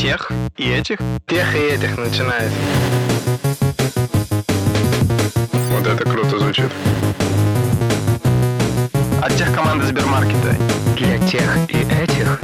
Тех и этих? Тех и этих начинает. Вот это круто звучит. От тех команды Сбермаркета. Для тех и этих.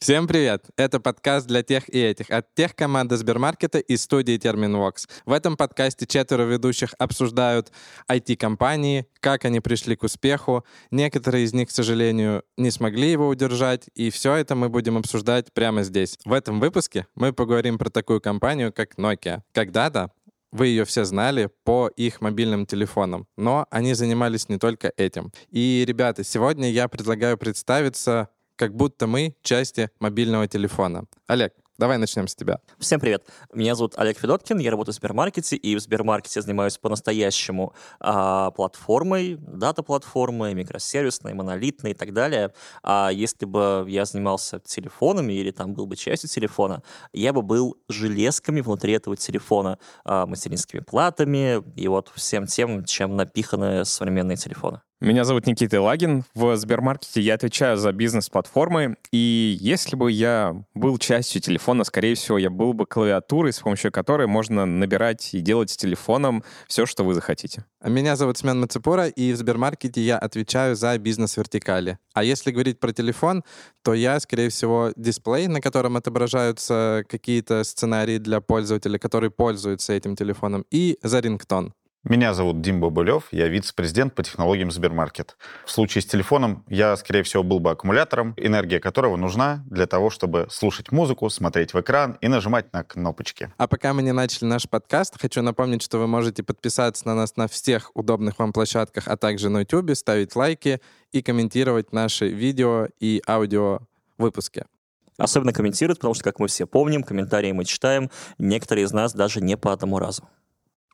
Всем привет! Это подкаст для тех и этих от тех команды Сбермаркета и студии Терминвокс. В этом подкасте четверо ведущих обсуждают IT-компании, как они пришли к успеху. Некоторые из них, к сожалению, не смогли его удержать, и все это мы будем обсуждать прямо здесь. В этом выпуске мы поговорим про такую компанию, как Nokia. Когда-то вы ее все знали по их мобильным телефонам, но они занимались не только этим. И, ребята, сегодня я предлагаю представиться как будто мы части мобильного телефона. Олег, Давай начнем с тебя. Всем привет. Меня зовут Олег Федоткин, я работаю в Сбермаркете, и в Сбермаркете занимаюсь по-настоящему а, платформой, дата-платформой, микросервисной, монолитной и так далее. А если бы я занимался телефонами или там был бы частью телефона, я бы был железками внутри этого телефона, а, материнскими платами и вот всем тем, чем напиханы современные телефоны. Меня зовут Никита Лагин. В Сбермаркете я отвечаю за бизнес-платформы. И если бы я был частью телефона, скорее всего, я был бы клавиатурой, с помощью которой можно набирать и делать с телефоном все, что вы захотите. Меня зовут Смен Мацепура, и в Сбермаркете я отвечаю за бизнес-вертикали. А если говорить про телефон, то я, скорее всего, дисплей, на котором отображаются какие-то сценарии для пользователя, который пользуется этим телефоном, и за рингтон. Меня зовут Дим Бабулев, я вице-президент по технологиям Сбермаркет. В случае с телефоном я, скорее всего, был бы аккумулятором, энергия которого нужна для того, чтобы слушать музыку, смотреть в экран и нажимать на кнопочки. А пока мы не начали наш подкаст, хочу напомнить, что вы можете подписаться на нас на всех удобных вам площадках, а также на YouTube, ставить лайки и комментировать наши видео и аудио выпуски. Особенно комментируют, потому что, как мы все помним, комментарии мы читаем, некоторые из нас даже не по одному разу.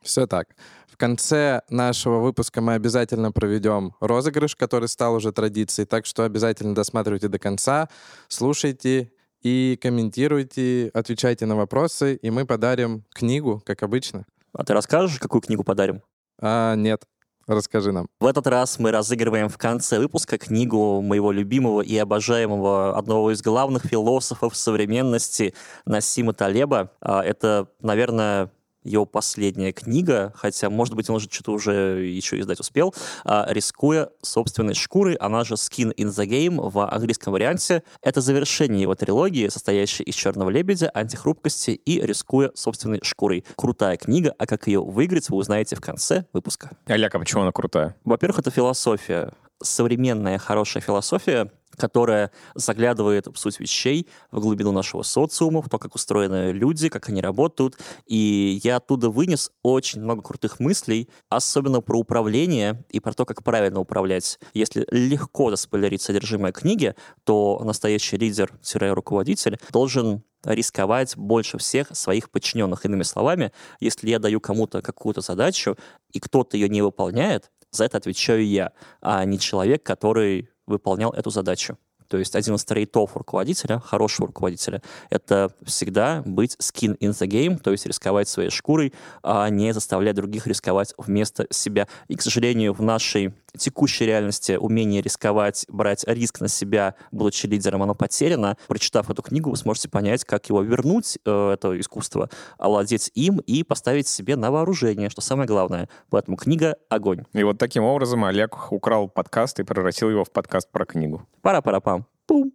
Все так. В конце нашего выпуска мы обязательно проведем розыгрыш, который стал уже традицией, так что обязательно досматривайте до конца, слушайте и комментируйте, отвечайте на вопросы, и мы подарим книгу, как обычно. А ты расскажешь, какую книгу подарим? А, нет. Расскажи нам. В этот раз мы разыгрываем в конце выпуска книгу моего любимого и обожаемого одного из главных философов современности Насима Талеба. А, это, наверное, его последняя книга, хотя, может быть, он уже что-то уже еще издать успел, а, рискуя собственной шкурой, она же Skin in the Game в английском варианте. Это завершение его трилогии, состоящей из «Черного лебедя», «Антихрупкости» и «Рискуя собственной шкурой». Крутая книга, а как ее выиграть, вы узнаете в конце выпуска. Олег, а почему она крутая? Во-первых, это философия. Современная хорошая философия которая заглядывает в суть вещей, в глубину нашего социума, в то, как устроены люди, как они работают. И я оттуда вынес очень много крутых мыслей, особенно про управление и про то, как правильно управлять. Если легко заспойлерить содержимое книги, то настоящий лидер-руководитель должен рисковать больше всех своих подчиненных. Иными словами, если я даю кому-то какую-то задачу, и кто-то ее не выполняет, за это отвечаю я, а не человек, который выполнял эту задачу. То есть один из трейтов руководителя, хорошего руководителя, это всегда быть skin in the game, то есть рисковать своей шкурой, а не заставлять других рисковать вместо себя. И, к сожалению, в нашей текущей реальности умение рисковать, брать риск на себя, будучи лидером, оно потеряно. Прочитав эту книгу, вы сможете понять, как его вернуть, э, это искусство, овладеть им и поставить себе на вооружение, что самое главное. Поэтому книга — огонь. И вот таким образом Олег украл подкаст и превратил его в подкаст про книгу. Пара-пара-пам. Пум.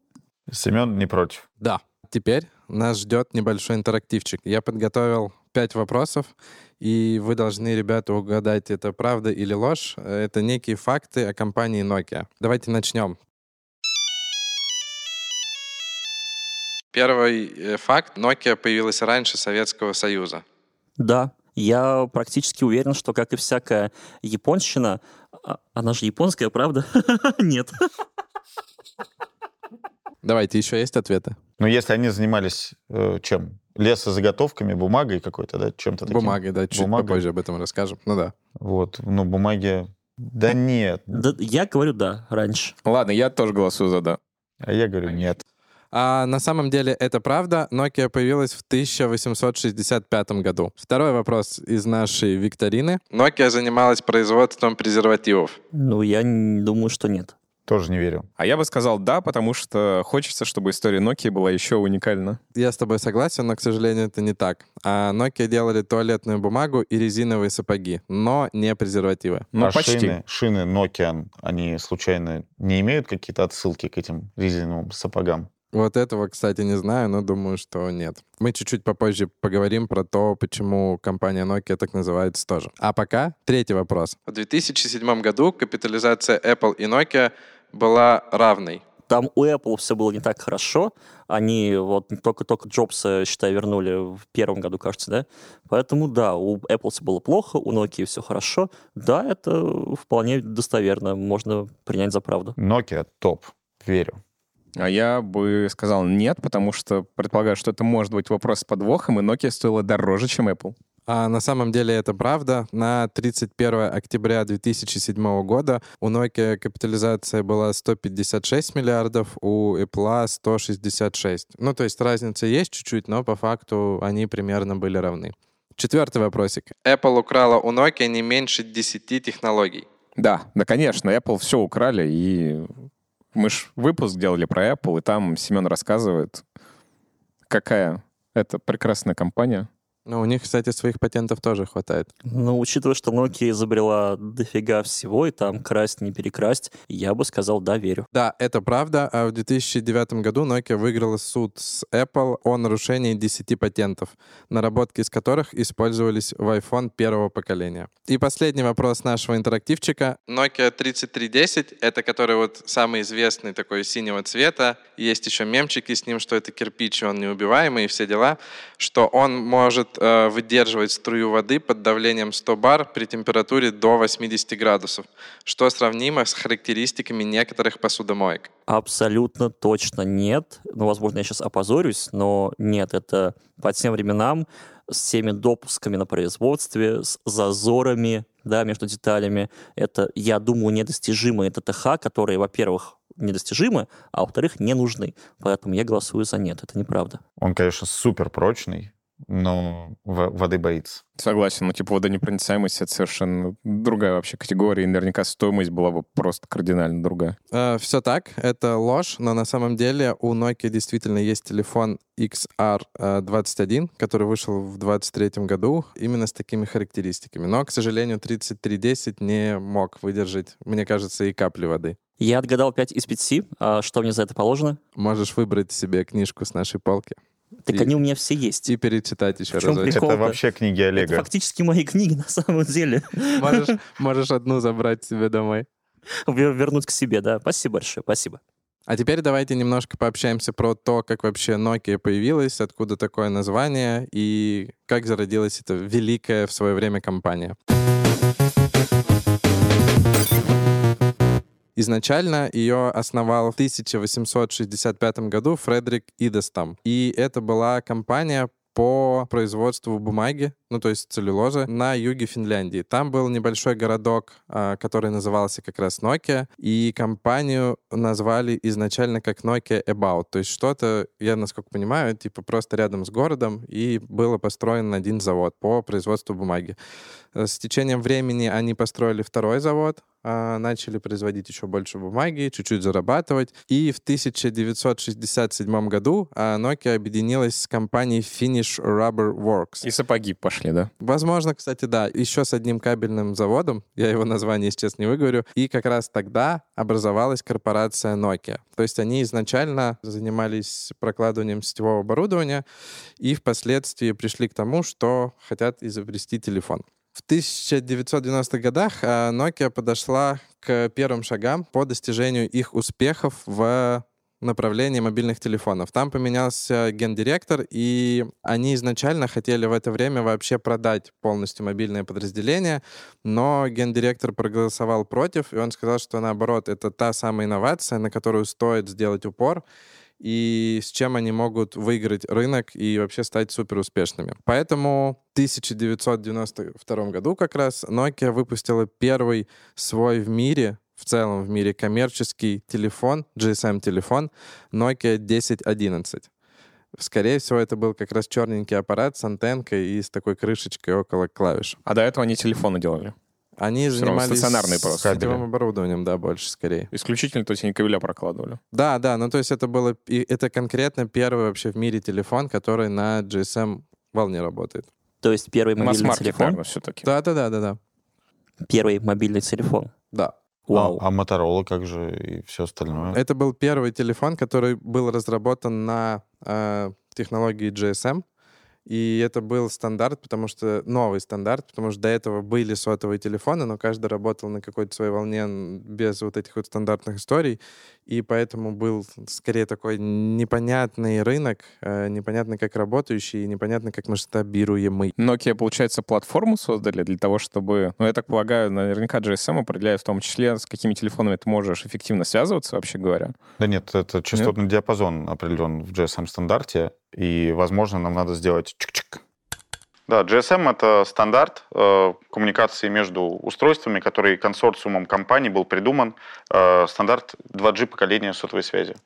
Семен не против. Да. Теперь нас ждет небольшой интерактивчик. Я подготовил пять вопросов, и вы должны, ребята, угадать, это правда или ложь. Это некие факты о компании Nokia. Давайте начнем. Первый э, факт. Nokia появилась раньше Советского Союза. Да, я практически уверен, что, как и всякая японщина, а, она же японская, правда? Нет. Давайте, еще есть ответы? Ну, если они занимались э, чем? Лесозаготовками, бумагой какой-то, да? Чем-то таким? Бумагой, да, чуть Бумагой. попозже об этом расскажем. Ну да. Вот, ну, бумаги... Да нет. Да, я говорю да, раньше. Ладно, я тоже голосую за да. А я говорю нет. А на самом деле это правда. Nokia появилась в 1865 году. Второй вопрос из нашей викторины. Nokia занималась производством презервативов. Ну, я думаю, что нет. Тоже не верю. А я бы сказал да, потому что хочется, чтобы история Nokia была еще уникальна. Я с тобой согласен, но, к сожалению, это не так. А Nokia делали туалетную бумагу и резиновые сапоги, но не презервативы. Ну, а почти. шины, шины Nokia, они случайно не имеют какие-то отсылки к этим резиновым сапогам? Вот этого, кстати, не знаю, но думаю, что нет. Мы чуть-чуть попозже поговорим про то, почему компания Nokia так называется тоже. А пока третий вопрос. В 2007 году капитализация Apple и Nokia была равной. Там у Apple все было не так хорошо. Они вот только-только Джобса, считай, вернули в первом году, кажется, да? Поэтому, да, у Apple все было плохо, у Nokia все хорошо. Да, это вполне достоверно, можно принять за правду. Nokia топ. Верю. А я бы сказал нет, потому что предполагаю, что это может быть вопрос с подвохом, и Nokia стоила дороже, чем Apple. А на самом деле это правда. На 31 октября 2007 года у Nokia капитализация была 156 миллиардов, у Apple 166. Ну, то есть разница есть чуть-чуть, но по факту они примерно были равны. Четвертый вопросик. Apple украла у Nokia не меньше 10 технологий. Да, да, конечно, Apple все украли, и мы ж выпуск делали про Apple, и там Семен рассказывает, какая это прекрасная компания. Ну, у них, кстати, своих патентов тоже хватает. Ну, учитывая, что Nokia изобрела дофига всего, и там красть не перекрасть, я бы сказал, да, верю. Да, это правда. А в 2009 году Nokia выиграла суд с Apple о нарушении 10 патентов, наработки из которых использовались в iPhone первого поколения. И последний вопрос нашего интерактивчика. Nokia 3310, это который вот самый известный такой синего цвета. Есть еще мемчики с ним, что это кирпич, и он неубиваемый, и все дела. Что он может э, выдерживать струю воды под давлением 100 бар при температуре до 80 градусов, что сравнимо с характеристиками некоторых посудомоек. Абсолютно точно нет. Ну, возможно, я сейчас опозорюсь, но нет, это по тем временам с всеми допусками на производстве, с зазорами да, между деталями. Это, я думаю, недостижимые ТТХ, которые, во-первых, недостижимы, а во-вторых, не нужны. Поэтому я голосую за нет. Это неправда. Он, конечно, супер прочный, но в- воды боится. Согласен, ну типа водонепроницаемость — это совершенно другая вообще категория, и наверняка стоимость была бы просто кардинально другая. все так, это ложь, но на самом деле у Nokia действительно есть телефон XR21, который вышел в 2023 году именно с такими характеристиками. Но, к сожалению, 3310 не мог выдержать, мне кажется, и капли воды. Я отгадал 5 из 5. А что мне за это положено? Можешь выбрать себе книжку с нашей полки Так И- они у меня все есть. и перечитать еще прикол? Это вообще книги Это Олега. фактически мои книги на самом деле. Можешь, можешь одну забрать себе домой. Вер- Вернуть к себе, да. Спасибо большое, спасибо. А теперь давайте немножко пообщаемся про то, как вообще Nokia появилась, откуда такое название и как зародилась эта великая в свое время компания. Изначально ее основал в 1865 году Фредерик Идестам. И это была компания по производству бумаги, ну то есть целлюлозы, на юге Финляндии. Там был небольшой городок, а, который назывался как раз Nokia, и компанию назвали изначально как Nokia About, то есть что-то, я насколько понимаю, типа просто рядом с городом, и было построен один завод по производству бумаги. Э, С течением времени они построили второй завод, начали производить еще больше бумаги, чуть-чуть зарабатывать. И в 1967 году а, Nokia объединилась с компанией Finnish Rubber Works. И сапоги пошли, да? Возможно, кстати, да, еще с одним кабельным заводом, я его название сейчас не выговорю, и как раз тогда образовалась корпорация Nokia. То есть они изначально занимались прокладыванием сетевого оборудования и впоследствии пришли к тому, что хотят изобрести телефон. В 1990-х годах а, Nokia подошла к первым шагам по достижению их успехов в направлении мобильных телефонов. Там поменялся гендиректор, и они изначально хотели в это время вообще продать полностью мобильное подразделение, но гендиректор проголосовал против, и он сказал, что наоборот, это та самая инновация, на которую стоит сделать упор, и с чем они могут выиграть рынок и вообще стать супер успешными. Поэтому в 1992 году как раз Nokia выпустила первый свой в мире в целом в мире коммерческий телефон, GSM-телефон Nokia 1011. Скорее всего, это был как раз черненький аппарат с антенкой и с такой крышечкой около клавиш. А до этого они телефоны делали. Они равно занимались стационарные просто. сетевым оборудованием, да, больше скорее. Исключительно, то есть они кабеля прокладывали. Да, да, ну то есть это было, это конкретно первый вообще в мире телефон, который на GSM волне работает. То есть первый мобильный Масс-маркет, телефон. наверное, все-таки. Да, да, да, да, да. Первый мобильный телефон. Да. Вау. А, а Motorola как же и все остальное? Это был первый телефон, который был разработан на э, технологии GSM. И это был стандарт, потому что новый стандарт, потому что до этого были сотовые телефоны, но каждый работал на какой-то своей волне без вот этих вот стандартных историй, и поэтому был скорее такой непонятный рынок, э, непонятно как работающий, и непонятно как масштабируемый. Nokia, получается, платформу создали для того, чтобы... Ну, я так полагаю, наверняка GSM определяет в том числе, с какими телефонами ты можешь эффективно связываться, вообще говоря. Да нет, это частотный диапазон определен в GSM-стандарте, и, возможно, нам надо сделать чик-чик. Да, GSM — это стандарт э, коммуникации между устройствами, который консорциумом компаний был придуман, э, стандарт 2G поколения сотовой связи.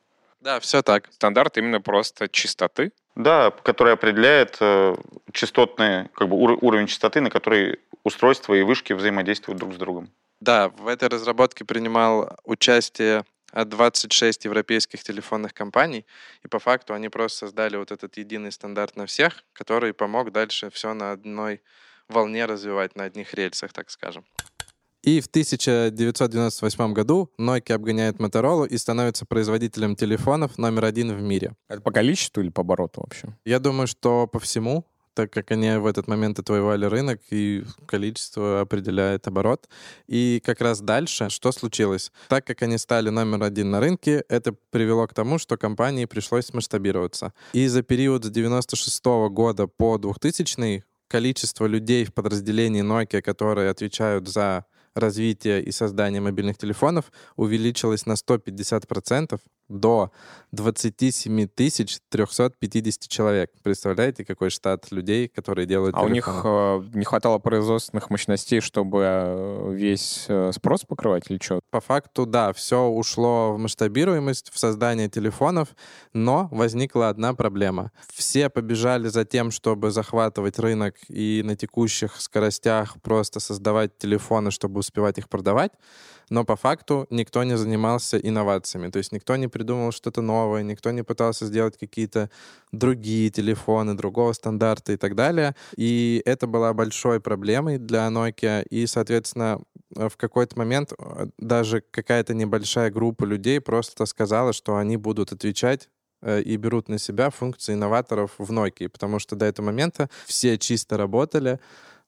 Да, все так. Стандарт именно просто частоты. Да, который определяет э, частотные, как бы ур- уровень частоты, на который устройства и вышки взаимодействуют друг с другом. Да, в этой разработке принимал участие 26 европейских телефонных компаний, и по факту они просто создали вот этот единый стандарт на всех, который помог дальше все на одной волне развивать, на одних рельсах, так скажем. И в 1998 году Nokia обгоняет Motorola и становится производителем телефонов номер один в мире. Это по количеству или по обороту вообще? Я думаю, что по всему, так как они в этот момент отвоевали рынок, и количество определяет оборот. И как раз дальше, что случилось? Так как они стали номер один на рынке, это привело к тому, что компании пришлось масштабироваться. И за период с 96 года по 2000 количество людей в подразделении Nokia, которые отвечают за развитие и создание мобильных телефонов, увеличилось на 150% до 27 350 человек. Представляете, какой штат людей, которые делают А у них э, не хватало производственных мощностей, чтобы э, весь э, спрос покрывать или что? По факту, да, все ушло в масштабируемость, в создание телефонов, но возникла одна проблема. Все побежали за тем, чтобы захватывать рынок и на текущих скоростях просто создавать телефоны, чтобы успевать их продавать, но по факту никто не занимался инновациями, то есть никто не придумал что-то новое, никто не пытался сделать какие-то другие телефоны, другого стандарта и так далее. И это была большой проблемой для Nokia, и, соответственно, э, в какой-то момент э, даже какая-то небольшая группа людей просто сказала, что они будут отвечать э, и берут на себя функции инноваторов в Nokia, потому что до этого момента все чисто работали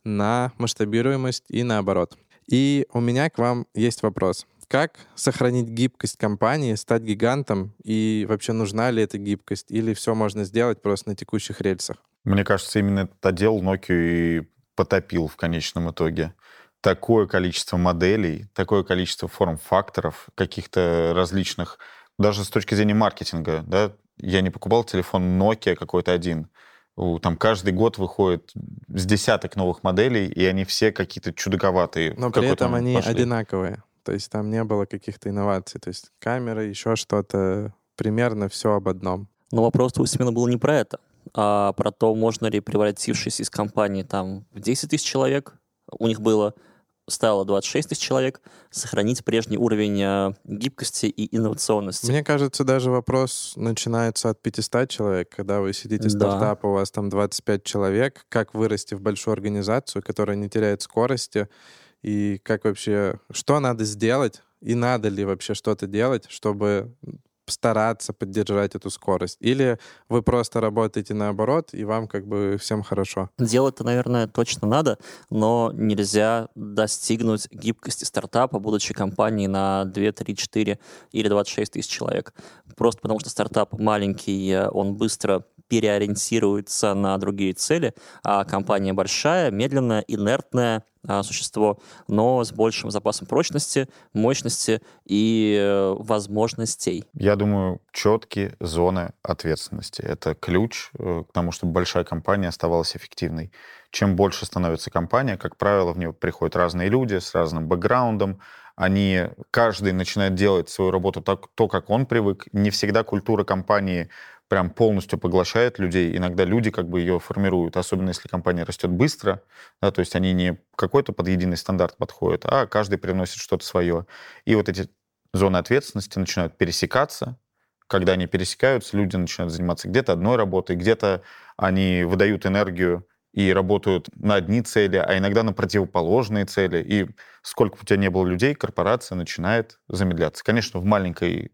на масштабируемость и наоборот. И у меня к вам есть вопрос. Как сохранить гибкость компании, стать гигантом, и вообще нужна ли эта гибкость, или все можно сделать просто на текущих рельсах? Мне кажется, именно этот отдел Nokia и потопил в конечном итоге. Такое количество моделей, такое количество форм-факторов, каких-то различных, даже с точки зрения маркетинга, да, я не покупал телефон Nokia какой-то один. У- Там каждый год выходит с десяток новых моделей, и они все какие-то чудаковатые. Но при этом они пошли. одинаковые. То есть там не было каких-то инноваций. То есть камеры, еще что-то, примерно все об одном. Но вопрос у Семена был не про это, а про то, можно ли превратившись из компании там в 10 тысяч человек, у них было, стало 26 тысяч человек, сохранить прежний уровень э, гибкости и инновационности. Мне кажется, даже вопрос начинается от 500 человек. Когда вы сидите Да. стартап, у вас там 25 человек, как вырасти в большую организацию, которая не теряет скорости, и как вообще, что надо сделать, и надо ли вообще что-то делать, чтобы стараться поддержать эту скорость? Или вы просто работаете наоборот, и вам как бы всем хорошо? Делать-то, наверное, точно надо, но нельзя достигнуть гибкости стартапа, будучи компанией на 2, 3, 4 или 26 тысяч человек. Просто потому что стартап маленький, э, он быстро переориентируется на другие цели, а компания большая, медленная, инертное а, существо, но с большим запасом прочности, мощности и э, возможностей. Я думаю, четкие зоны ответственности. Это ключ э, к тому, чтобы большая компания оставалась эффективной. Чем больше становится компания, как правило, в нее приходят разные люди с разным бэкграундом. Они, каждый начинает делать свою работу так, то, как он привык. Не всегда культура компании прям полностью поглощает людей. Иногда люди как бы ее формируют, особенно если компания растет быстро, да, то есть они не какой-то под единый стандарт подходят, а каждый приносит что-то свое. И вот эти зоны ответственности начинают пересекаться. Когда они пересекаются, люди начинают заниматься где-то одной работой, где-то они выдают энергию и работают на одни цели, а иногда на противоположные цели. И сколько бы у тебя не было людей, корпорация начинает замедляться. Конечно, в маленькой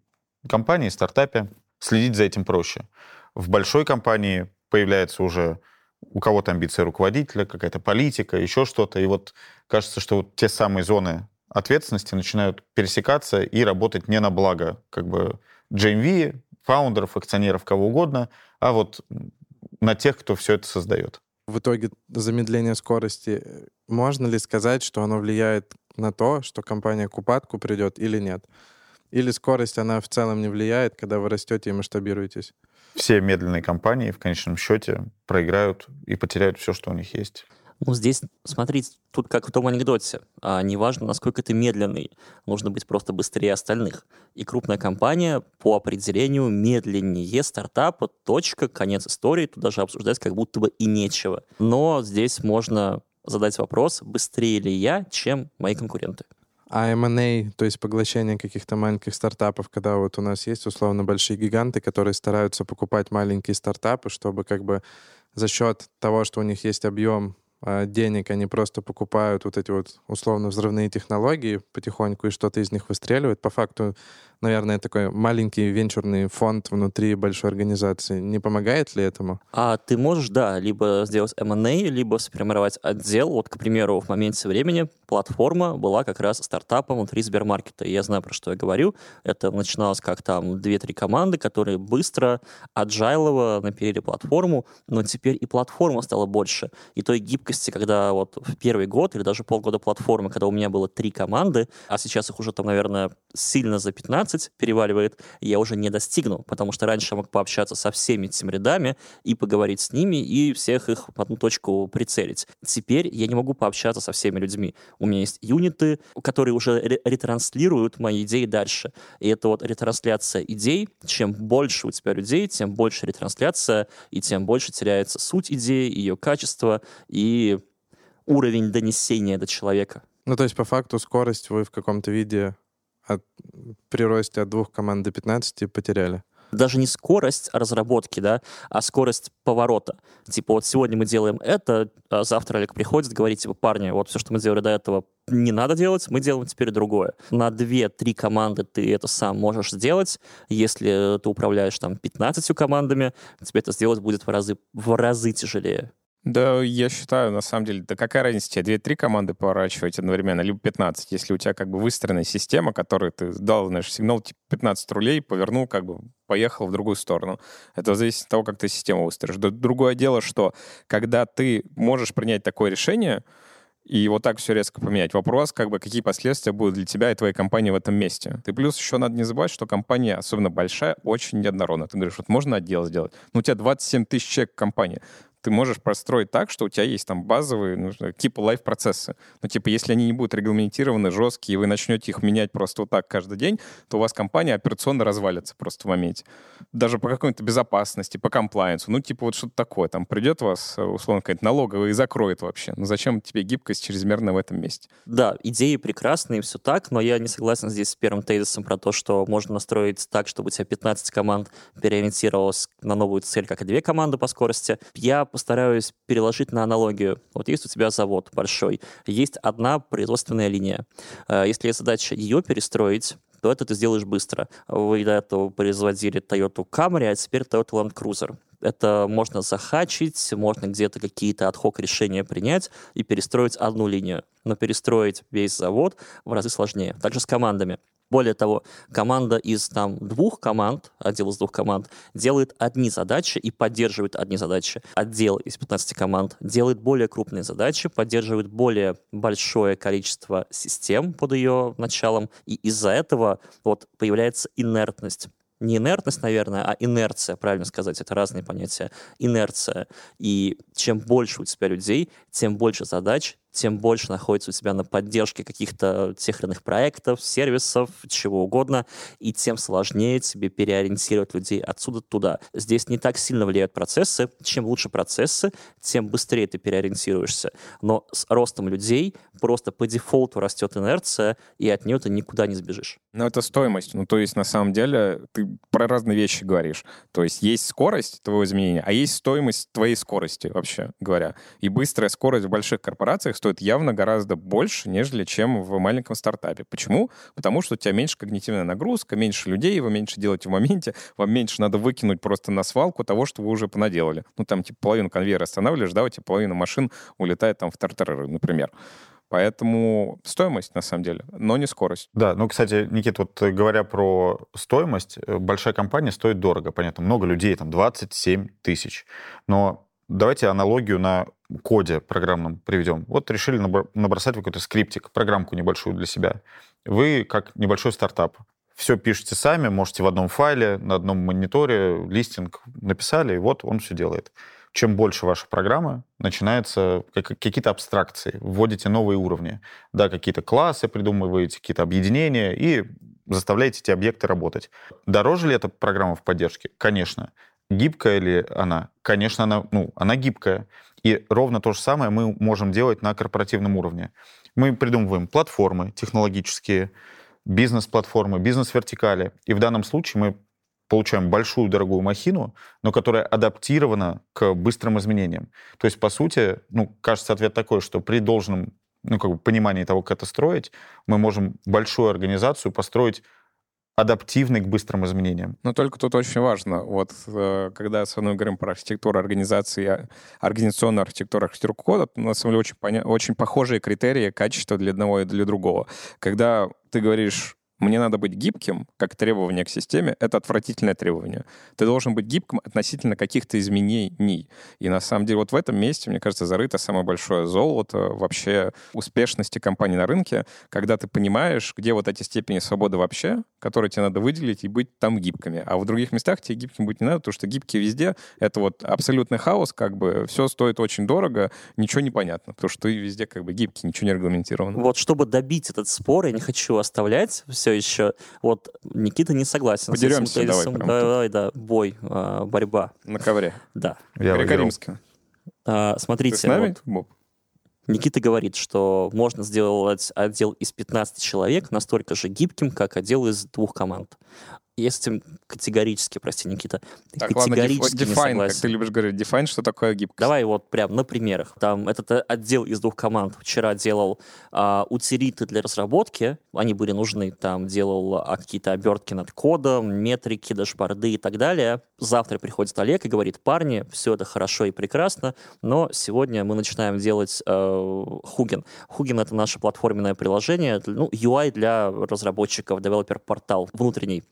компании, стартапе следить за этим проще. В большой компании появляется уже у кого-то амбиция руководителя, какая-то политика, еще что-то. И вот кажется, что вот те самые зоны ответственности начинают пересекаться и работать не на благо как бы GMV, фаундеров, акционеров, кого угодно, а вот на тех, кто все это создает. В итоге замедление скорости, можно ли сказать, что оно влияет на то, что компания к упадку придет или нет? Или скорость, она в целом не влияет, когда вы растете и масштабируетесь? Все медленные компании в конечном счете проиграют и потеряют все, что у них есть. Ну, здесь, смотрите, тут как в том анекдоте. А, неважно, насколько ты медленный, нужно быть просто быстрее остальных. И крупная компания по определению медленнее стартапа, точка, конец истории. Тут даже обсуждать как будто бы и нечего. Но здесь можно задать вопрос, быстрее ли я, чем мои конкуренты. А то есть поглощение каких-то маленьких стартапов, когда вот у нас есть условно большие гиганты, которые стараются покупать маленькие стартапы, чтобы как бы за счет того, что у них есть объем а, денег, они просто покупают вот эти вот условно взрывные технологии потихоньку, и что-то из них выстреливает. По факту наверное, такой маленький венчурный фонд внутри большой организации. Не помогает ли этому? А ты можешь, да, либо сделать M&A, либо сформировать отдел. Вот, к примеру, в моменте времени платформа была как раз стартапом внутри Сбермаркета. Я знаю, про что я говорю. Это начиналось как там 2-3 команды, которые быстро, аджайлово напилили платформу, но теперь и платформа стала больше. И той гибкости, когда вот в первый год или даже полгода платформы, когда у меня было три команды, а сейчас их уже там, наверное, сильно за 15, 15 переваливает, я уже не достигну, потому что раньше я мог пообщаться со всеми этими рядами и поговорить с ними, и всех их в одну точку прицелить. Теперь я не могу пообщаться со всеми людьми. У меня есть юниты, которые уже ретранслируют мои идеи дальше. И это вот ретрансляция идей. Чем больше у тебя людей, тем больше ретрансляция, и тем больше теряется суть идеи, ее качество и уровень донесения до человека. Ну, то есть, по факту, скорость вы в каком-то виде от, при росте от двух команд до 15 потеряли? даже не скорость разработки, да, а скорость поворота. Типа вот сегодня мы делаем это, а завтра Олег приходит, говорит, типа, парни, вот все, что мы делали до этого, не надо делать, мы делаем теперь другое. На 2-3 команды ты это сам можешь сделать. Если ты управляешь там 15 командами, тебе это сделать будет в разы, в разы тяжелее. Да, я считаю, на самом деле, да какая разница, тебе две-три команды поворачивать одновременно, либо 15, если у тебя как бы выстроенная система, которой ты дал, знаешь, сигнал типа 15 рулей, повернул, как бы поехал в другую сторону. Это зависит от того, как ты систему выстроишь. Другое дело, что когда ты можешь принять такое решение, и вот так все резко поменять. Вопрос, как бы, какие последствия будут для тебя и твоей компании в этом месте. Ты плюс еще надо не забывать, что компания, особенно большая, очень неоднородная. Ты говоришь, вот можно отдел сделать. Ну, у тебя 27 тысяч человек компания ты можешь простроить так, что у тебя есть там базовые, ну, типа лайф-процессы. Ну, типа, если они не будут регламентированы, жесткие, и вы начнете их менять просто вот так каждый день, то у вас компания операционно развалится просто в моменте. Даже по какой-то безопасности, по комплайенсу. Ну, типа вот что-то такое. Там придет у вас, условно, какая-то налоговая и закроет вообще. Ну, зачем тебе гибкость чрезмерная в этом месте? Да, идеи прекрасные, все так, но я не согласен здесь с первым тезисом про то, что можно настроить так, чтобы у тебя 15 команд переориентировалось на новую цель, как и две команды по скорости. Я постараюсь переложить на аналогию. Вот есть у тебя завод большой, есть одна производственная линия. Э, если есть задача ее перестроить, то это ты сделаешь быстро. Вы до этого производили Toyota Camry, а теперь Toyota Land Cruiser. Это можно захачить, можно где-то какие-то отхок решения принять и перестроить одну линию. Но перестроить весь завод в разы сложнее. Также с командами. Более того, команда из там, двух команд, отдел из двух команд, делает одни задачи и поддерживает одни задачи. Отдел из 15 команд делает более крупные задачи, поддерживает более большое количество систем под ее началом, и из-за этого вот появляется инертность не инертность, наверное, а инерция, правильно сказать, это разные понятия. Инерция. И чем больше у тебя людей, тем больше задач, тем больше находится у тебя на поддержке каких-то тех или иных проектов, сервисов, чего угодно, и тем сложнее тебе переориентировать людей отсюда туда. Здесь не так сильно влияют процессы. Чем лучше процессы, тем быстрее ты переориентируешься. Но с ростом людей просто по дефолту растет инерция, и от нее ты никуда не сбежишь. Но это стоимость. Ну, то есть, на самом деле, ты про разные вещи говоришь. То есть, есть скорость твоего изменения, а есть стоимость твоей скорости, вообще говоря. И быстрая скорость в больших корпорациях стоит явно гораздо больше, нежели чем в маленьком стартапе. Почему? Потому что у тебя меньше когнитивная нагрузка, меньше людей, вы меньше делаете в моменте, вам меньше надо выкинуть просто на свалку того, что вы уже понаделали. Ну, там, типа, половину конвейера останавливаешь, да, у тебя половина машин улетает там в тартарары, например. Поэтому стоимость, на самом деле, но не скорость. Да, ну, кстати, Никит, вот э, говоря про стоимость, э, большая компания стоит дорого, понятно, много людей, там 27 тысяч. Но давайте аналогию на коде программном приведем. Вот решили набросать какой-то скриптик, программку небольшую для себя. Вы, как небольшой стартап, все пишете сами, можете в одном файле, на одном мониторе, листинг написали, и вот он все делает чем больше ваша программа, начинаются какие-то абстракции, вводите новые уровни. Да, какие-то классы придумываете, какие-то объединения, и заставляете эти объекты работать. Дороже ли эта программа в поддержке? Конечно. Гибкая ли она? Конечно, она, ну, она гибкая. И ровно то же самое мы можем делать на корпоративном уровне. Мы придумываем платформы технологические, бизнес-платформы, бизнес-вертикали. И в данном случае мы получаем большую дорогую махину, но которая адаптирована к быстрым изменениям. То есть, по сути, ну, кажется, ответ такой, что при должном ну, как бы понимании того, как это строить, мы можем большую организацию построить адаптивной к быстрым изменениям. Но только тут очень важно, вот э, когда с вами говорим про архитектуру организации, а, организационную архитектуру, архитектуру кода, на самом деле очень, поня- очень похожие критерии качества для одного и для другого. Когда ты говоришь мне надо быть гибким, как требование к системе, это отвратительное требование. Ты должен быть гибким относительно каких-то изменений. И на самом деле вот в этом месте, мне кажется, зарыто самое большое золото вообще успешности компании на рынке, когда ты понимаешь, где вот эти степени свободы вообще, которые тебе надо выделить и быть там гибкими. А в других местах тебе гибким быть не надо, потому что гибкие везде — это вот абсолютный хаос, как бы все стоит очень дорого, ничего не понятно, потому что ты везде как бы гибкий, ничего не регламентировано. Вот чтобы добить этот спор, я не хочу оставлять все еще. Вот Никита не согласен Подеремся, с этим давай, тезисом. прям Давай, да, бой, а, борьба. На ковре. Да. Я. А, Ты с смотрите, нами, вот Боб? Никита говорит, что можно сделать отдел из 15 человек настолько же гибким, как отдел из двух команд. Я с этим категорически, прости, Никита, Так, ладно, деф- категорически не define, согласен. как ты любишь говорить, define, что такое гибкость. Давай вот прям на примерах. Там этот э, отдел из двух команд вчера делал а, утилиты для разработки. Они были нужны. Там делал а, какие-то обертки над кодом, метрики, дашборды и так далее. Завтра приходит Олег и говорит, парни, все это хорошо и прекрасно, но сегодня мы начинаем делать э, Хугин. Хугин — это наше платформенное приложение, ну, UI для разработчиков, девелопер-портал внутренний.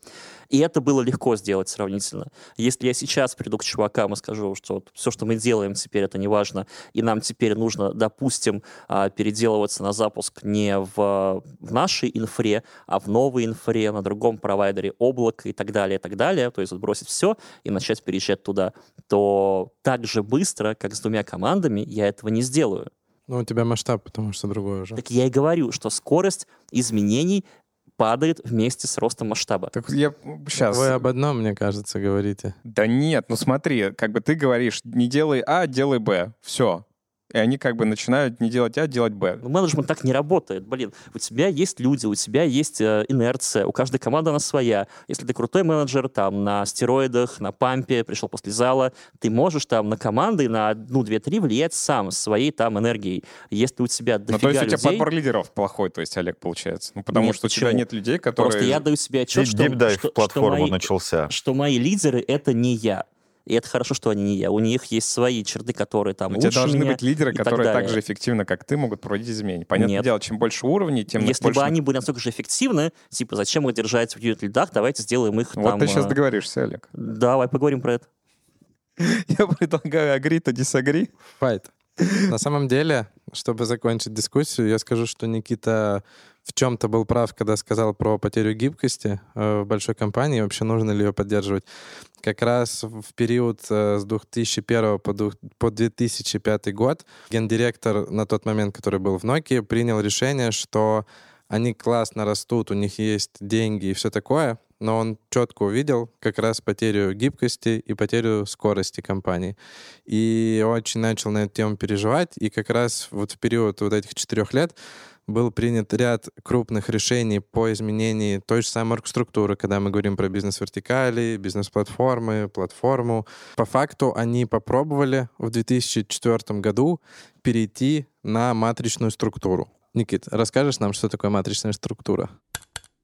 И это было легко сделать сравнительно. Если я сейчас приду к чувакам и скажу, что вот все, что мы делаем теперь, это не важно, и нам теперь нужно, допустим, а, переделываться на запуск не в, в нашей инфре, а в новой инфре, на другом провайдере облака и так далее, и так далее, то есть вот бросить все и начать переезжать туда, то так же быстро, как с двумя командами, я этого не сделаю. Ну, у тебя масштаб, потому что другой уже. Так я и говорю, что скорость изменений падает вместе с ростом масштаба. Так я сейчас... Вы об одном, мне кажется, говорите. Да нет, ну смотри, как бы ты говоришь, не делай А, делай Б. Все. И они как бы начинают не делать А, делать Б. Ну, менеджмент так не работает. Блин, у тебя есть люди, у тебя есть э, инерция, у каждой команды она своя. Если ты крутой менеджер, там, на стероидах, на пампе, пришел после зала, ты можешь там на команды на одну, две, три влиять сам, своей там энергией. Если у тебя Ну, дофига то есть у тебя людей... подбор лидеров плохой, то есть, Олег, получается. Ну, потому Нет, что у тебя почему? нет людей, которые... Просто я даю себе отчет, что, Дипдайв что, в платформу что мои, начался. что мои лидеры — это не я. И это хорошо, что они не я. У них есть свои черты, которые там У лучше тебя должны меня быть лидеры, так которые так, далее. же эффективно, как ты, могут проводить изменения. Понятное Нет. дело, чем больше уровней, тем Если больше... бы они были настолько же эффективны, типа, зачем их держать в юнит-лидах, давайте сделаем их Вот там... ты сейчас э, договоришься, Олег. Давай поговорим про это. Я предлагаю agree to disagree. Файт. На самом деле, чтобы закончить дискуссию, я скажу, что Никита в чем-то был прав, когда сказал про потерю гибкости э, в большой компании, вообще нужно ли ее поддерживать. Как раз в период э, с 2001 по, ду- по 2005 год гендиректор на тот момент, который был в Nokia, принял решение, что они классно растут, у них есть деньги и все такое, но он четко увидел как раз потерю гибкости и потерю скорости компании. И очень начал на эту тему переживать, и как раз вот в период вот этих четырех лет был принят ряд крупных решений по изменению той же самой оргструктуры, когда мы говорим про бизнес-вертикали, бизнес-платформы, платформу. По факту они попробовали в 2004 году перейти на матричную структуру. Никит, расскажешь нам, что такое матричная структура?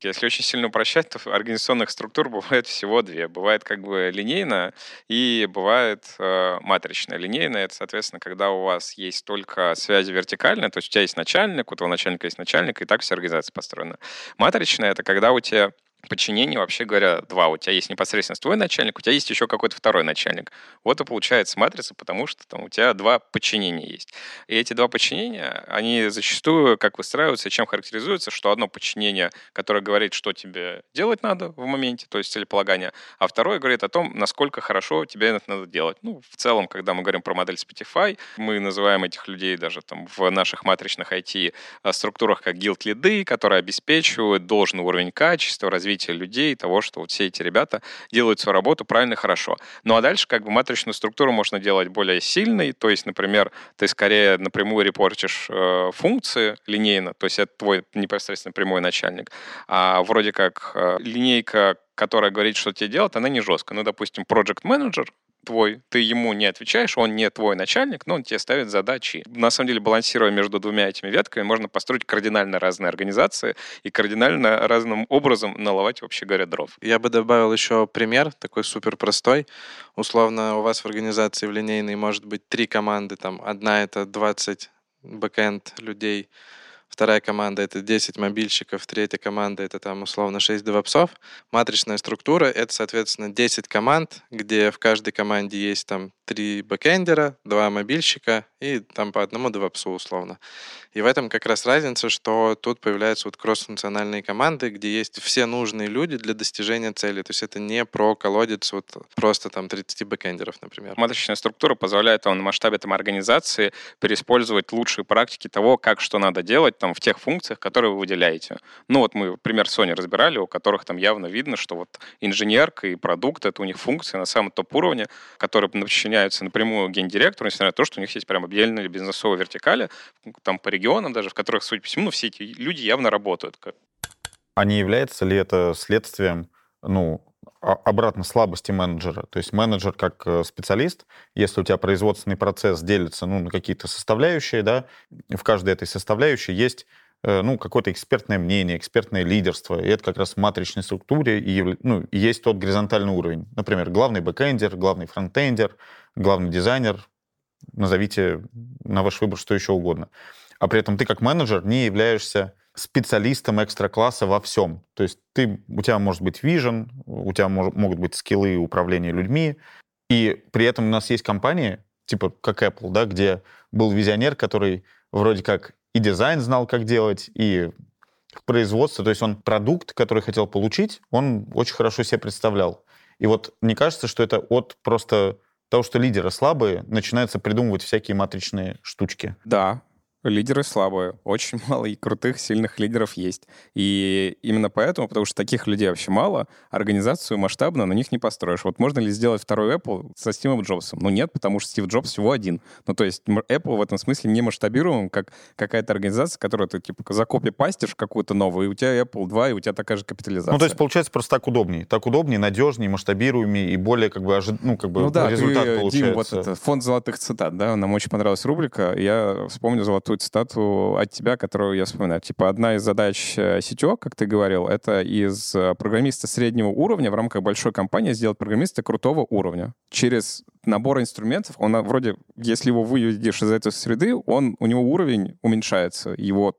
Если очень сильно упрощать, то организационных структур бывает всего две. Бывает как бы линейная и бывает э, матричная. Линейная — это, соответственно, когда у вас есть только связи вертикальные, то есть у тебя есть начальник, у твоего начальника есть начальник, и так вся организация построена. Матричная — это когда у тебя подчинение, вообще говоря, два. У тебя есть непосредственно твой начальник, у тебя есть еще какой-то второй начальник. Вот и получается матрица, потому что там у тебя два подчинения есть. И эти два подчинения, они зачастую как выстраиваются, чем характеризуются, что одно подчинение, которое говорит, что тебе делать надо в моменте, то есть целеполагание, а второе говорит о том, насколько хорошо тебе это надо делать. Ну, в целом, когда мы говорим про модель Spotify, мы называем этих людей даже там в наших матричных IT-структурах как guild-лиды, которые обеспечивают должный уровень качества, развития людей, того, что вот все эти ребята делают свою работу правильно и хорошо. Ну а дальше как бы матричную структуру можно делать более сильной, то есть, например, ты скорее напрямую репортишь э, функции линейно, то есть это твой непосредственно прямой начальник, а вроде как э, линейка которая говорит, что тебе делать, она не жесткая. Ну, допустим, project менеджер твой, ты ему не отвечаешь, он не твой начальник, но он тебе ставит задачи. На самом деле, балансируя между двумя этими ветками, можно построить кардинально разные организации и кардинально разным образом наловать, вообще говоря, дров. Я бы добавил еще пример, такой супер простой. Условно, у вас в организации в линейной может быть три команды, там одна это 20 бэкэнд людей, вторая команда — это 10 мобильщиков, третья команда — это там условно 6 девопсов. Матричная структура — это, соответственно, 10 команд, где в каждой команде есть там три бэкэндера, два мобильщика и там по одному девопсу условно. И в этом как раз разница, что тут появляются вот кросс-функциональные команды, где есть все нужные люди для достижения цели. То есть это не про колодец вот просто там 30 бэкэндеров, например. Матричная структура позволяет вам на масштабе там организации переиспользовать лучшие практики того, как что надо делать там в тех функциях, которые вы выделяете. Ну вот мы пример Sony разбирали, у которых там явно видно, что вот инженерка и продукт — это у них функции на самом топ-уровне, которые подчиняются напрямую гендиректору, несмотря на то, что у них есть прям отдельные бизнесовые вертикали, там по регионам даже, в которых, судя по всему, все эти люди явно работают. А не является ли это следствием, ну, обратно слабости менеджера. То есть менеджер как э, специалист, если у тебя производственный процесс делится ну, на какие-то составляющие, да, в каждой этой составляющей есть э, ну, какое-то экспертное мнение, экспертное лидерство. И это как раз в матричной структуре и, ну, есть тот горизонтальный уровень. Например, главный бэкэндер, главный фронтендер, главный дизайнер. Назовите на ваш выбор что еще угодно. А при этом ты как менеджер не являешься специалистом экстра-класса во всем. То есть ты, у тебя может быть vision, у тебя мож, могут быть скиллы управления людьми, и при этом у нас есть компании, типа как Apple, да, где был визионер, который вроде как и дизайн знал, как делать, и производство, то есть он продукт, который хотел получить, он очень хорошо себе представлял. И вот мне кажется, что это от просто того, что лидеры слабые, начинается придумывать всякие матричные штучки. Да, лидеры слабые. Очень мало и крутых, сильных лидеров есть. И именно поэтому, потому что таких людей вообще мало, организацию масштабно на них не построишь. Вот можно ли сделать второй Apple со Стивом Джобсом? Ну нет, потому что Стив Джобс всего один. Ну то есть Apple в этом смысле не масштабируем, как какая-то организация, которую ты типа за копи пастишь какую-то новую, и у тебя Apple 2, и у тебя такая же капитализация. Ну то есть получается просто так удобнее. Так удобнее, надежнее, масштабируемее и более как бы, ожи... ну, как бы ну, да, результат ты, получается. Дим, вот это фонд золотых цитат, да, нам очень понравилась рубрика. Я вспомню золотую цитату от тебя, которую я вспоминаю. Типа одна из задач CTO, как ты говорил, это из программиста среднего уровня в рамках большой компании сделать программиста крутого уровня. Через набор инструментов, он вроде, если его выведешь из этой среды, он, у него уровень уменьшается, его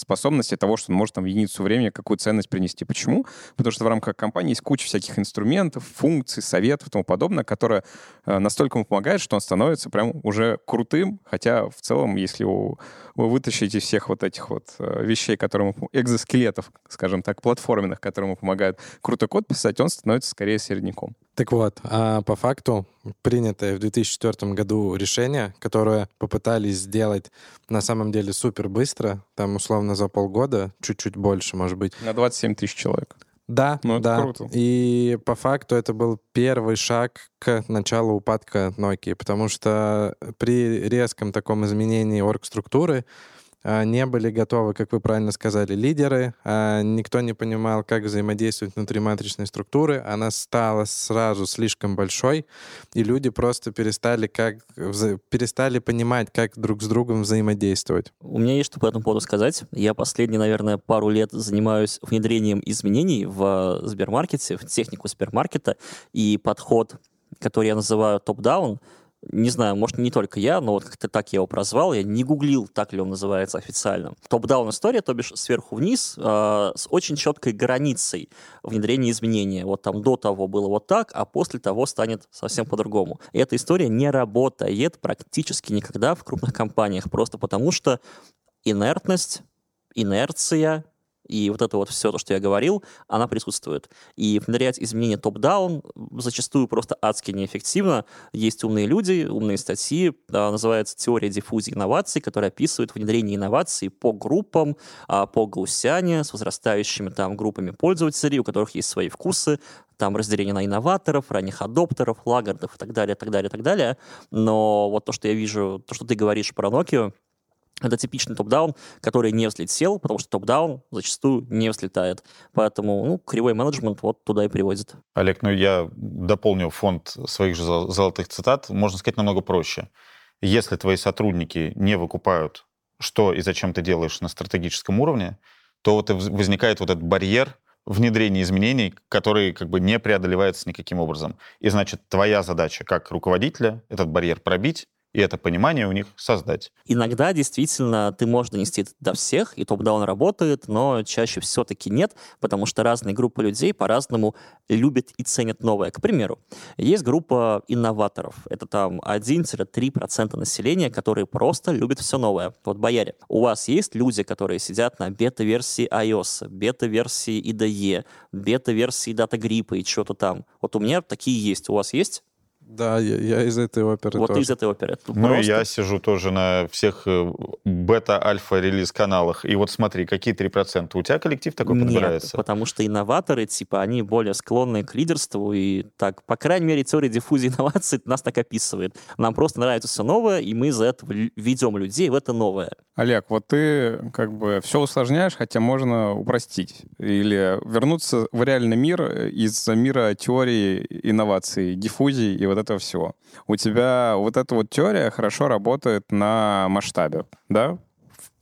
способности того, что он может там в единицу времени какую ценность принести. Почему? Потому что в рамках компании есть куча всяких инструментов, функций, советов и тому подобное, которые э, настолько ему помогают, что он становится прям уже крутым, хотя в целом, если вы вытащите всех вот этих вот э, вещей, которые ему, экзоскелетов, скажем так, платформенных, которые ему помогают крутой код писать, он становится скорее середняком. Так вот, а по факту принятое в 2004 году решение, которое попытались сделать на самом деле супер быстро, там условно за полгода, чуть-чуть больше, может быть. На 27 тысяч человек. Да, Ну, это да. круто. И по факту это был первый шаг к началу упадка Nokia, потому что при резком таком изменении оргструктуры а, не были готовы, как вы правильно сказали, лидеры, а, никто не понимал, как взаимодействовать внутри матричной структуры, она стала сразу слишком большой, и люди просто перестали, как, перестали понимать, как друг с другом взаимодействовать. У меня есть что по этому поводу сказать. Я последние, наверное, пару лет занимаюсь внедрением изменений в Сбермаркете, в технику Сбермаркета, и подход, который я называю топ-даун, не знаю, может, не только я, но вот как-то так я его прозвал, я не гуглил, так ли он называется официально. Топ-даун история, то бишь сверху вниз, э, с очень четкой границей внедрения изменения. Вот там до того было вот так, а после того станет совсем по-другому. И эта история не работает практически никогда в крупных компаниях, просто потому что инертность, инерция и вот это вот все, то, что я говорил, она присутствует. И внедрять изменения топ-даун зачастую просто адски неэффективно. Есть умные люди, умные статьи, а, называется «Теория диффузии инноваций», которая описывает внедрение инноваций по группам, а, по гаусяне, с возрастающими там группами пользователей, у которых есть свои вкусы, там разделение на инноваторов, ранних адоптеров, лагардов и так далее, так далее, так далее. Но вот то, что я вижу, то, что ты говоришь про Nokia, это типичный топ-даун, который не взлетел, потому что топ-даун зачастую не взлетает. Поэтому ну, кривой менеджмент вот туда и приводит. Олег, ну я дополню фонд своих же зол- золотых цитат, можно сказать, намного проще. Если твои сотрудники не выкупают, что и зачем ты делаешь на стратегическом уровне, то вот и возникает вот этот барьер внедрения изменений, который как бы не преодолевается никаким образом. И значит, твоя задача как руководителя этот барьер пробить и это понимание у них создать. Иногда действительно ты можешь донести это до всех, и топ-даун работает, но чаще все-таки нет, потому что разные группы людей по-разному любят и ценят новое. К примеру, есть группа инноваторов. Это там 1-3% населения, которые просто любят все новое. Вот бояре. У вас есть люди, которые сидят на бета-версии iOS, бета-версии IDE, бета-версии DataGrip и что-то там. Вот у меня такие есть. У вас есть? Да, я, я из этой оперы Вот тоже. из этой оперы. Ну и Просто- я сижу тоже на всех э, бета-альфа-релиз каналах. И вот смотри, какие 3%. У тебя коллектив такой Нет, подбирается? потому что инноваторы, типа, они более склонны к лидерству, и так, по крайней мере, теория диффузии инноваций нас так описывает. Нам просто нравится все новое, и мы из-за этого ведем людей в это новое. Олег, вот ты как бы все усложняешь, хотя можно упростить. Или вернуться в реальный мир из мира теории инноваций, диффузии и вот этого всего. У тебя вот эта вот теория хорошо работает на масштабе, да?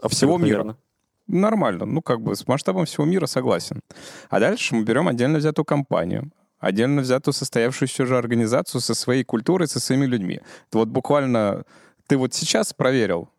Всего Абсолютно мира. верно. Нормально. Ну, как бы с масштабом всего мира согласен. А дальше мы берем отдельно взятую компанию, отдельно взятую состоявшуюся же организацию со своей культурой, со своими людьми. Ты вот буквально... Ты вот сейчас проверил,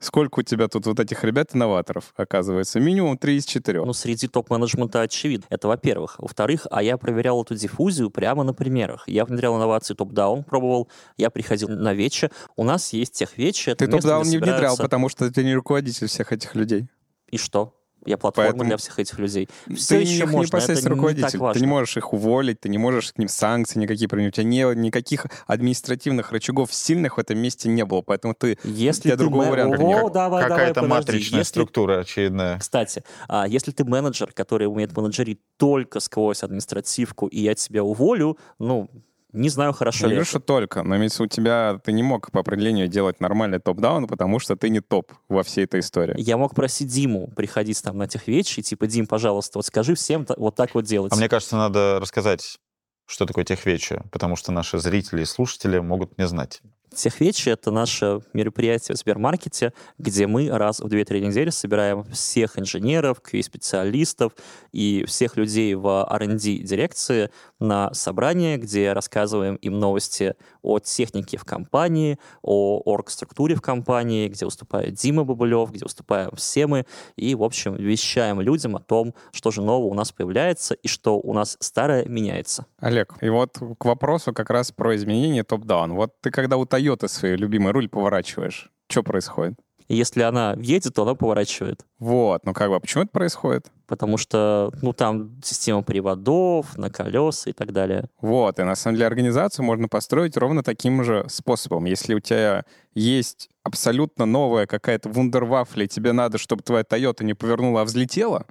сколько у тебя тут вот этих ребят-инноваторов, оказывается. Минимум 3 из 4. Ну, среди топ-менеджмента очевидно. Это во-первых. Во-вторых, а я проверял эту диффузию прямо на примерах. Я внедрял инновации топ-даун, пробовал, я приходил на вече. У нас есть тех вече. ты топ-даун не внедрял, потому что ты не руководитель всех этих людей. И что? Я платформа Поэтому для всех этих людей. Все ты еще их можно, непосредственно не руководитель. важно. ты не можешь их уволить, ты не можешь к ним санкции никакие применить. У тебя не, никаких административных рычагов сильных в этом месте не было, поэтому ты... Если тебя ты другого мэ- варианта О, нет. давай, давай, Какая-то подожди. матричная Если структура очередная. Кстати, а, если ты менеджер, который умеет менеджерить только сквозь административку, и я тебя уволю, ну, не знаю, хорошо ли говорю, что только, но имеется у тебя... Ты не мог по определению делать нормальный топ-даун, потому что ты не топ во всей этой истории. Я мог просить Диму приходить там на тех вечи, типа, Дим, пожалуйста, вот скажи всем вот так вот делать. А мне кажется, надо рассказать, что такое техвечи, потому что наши зрители и слушатели могут не знать. Техвечи — это наше мероприятие в Сбермаркете, где мы раз в 2-3 недели собираем всех инженеров, QA-специалистов и всех людей в R&D дирекции на собрание, где рассказываем им новости о технике в компании, о орг-структуре в компании, где выступает Дима Бабулев, где выступаем все мы, и, в общем, вещаем людям о том, что же нового у нас появляется и что у нас старое меняется. Олег, и вот к вопросу как раз про изменение топ-даун. Вот ты когда у Toyota свой любимый руль поворачиваешь, что происходит? И если она едет, то она поворачивает. Вот, ну как бы, а почему это происходит? Потому что, ну, там система приводов, на колеса и так далее. Вот, и на самом деле организацию можно построить ровно таким же способом. Если у тебя есть абсолютно новая какая-то вундервафля, и тебе надо, чтобы твоя Toyota не повернула, а взлетела,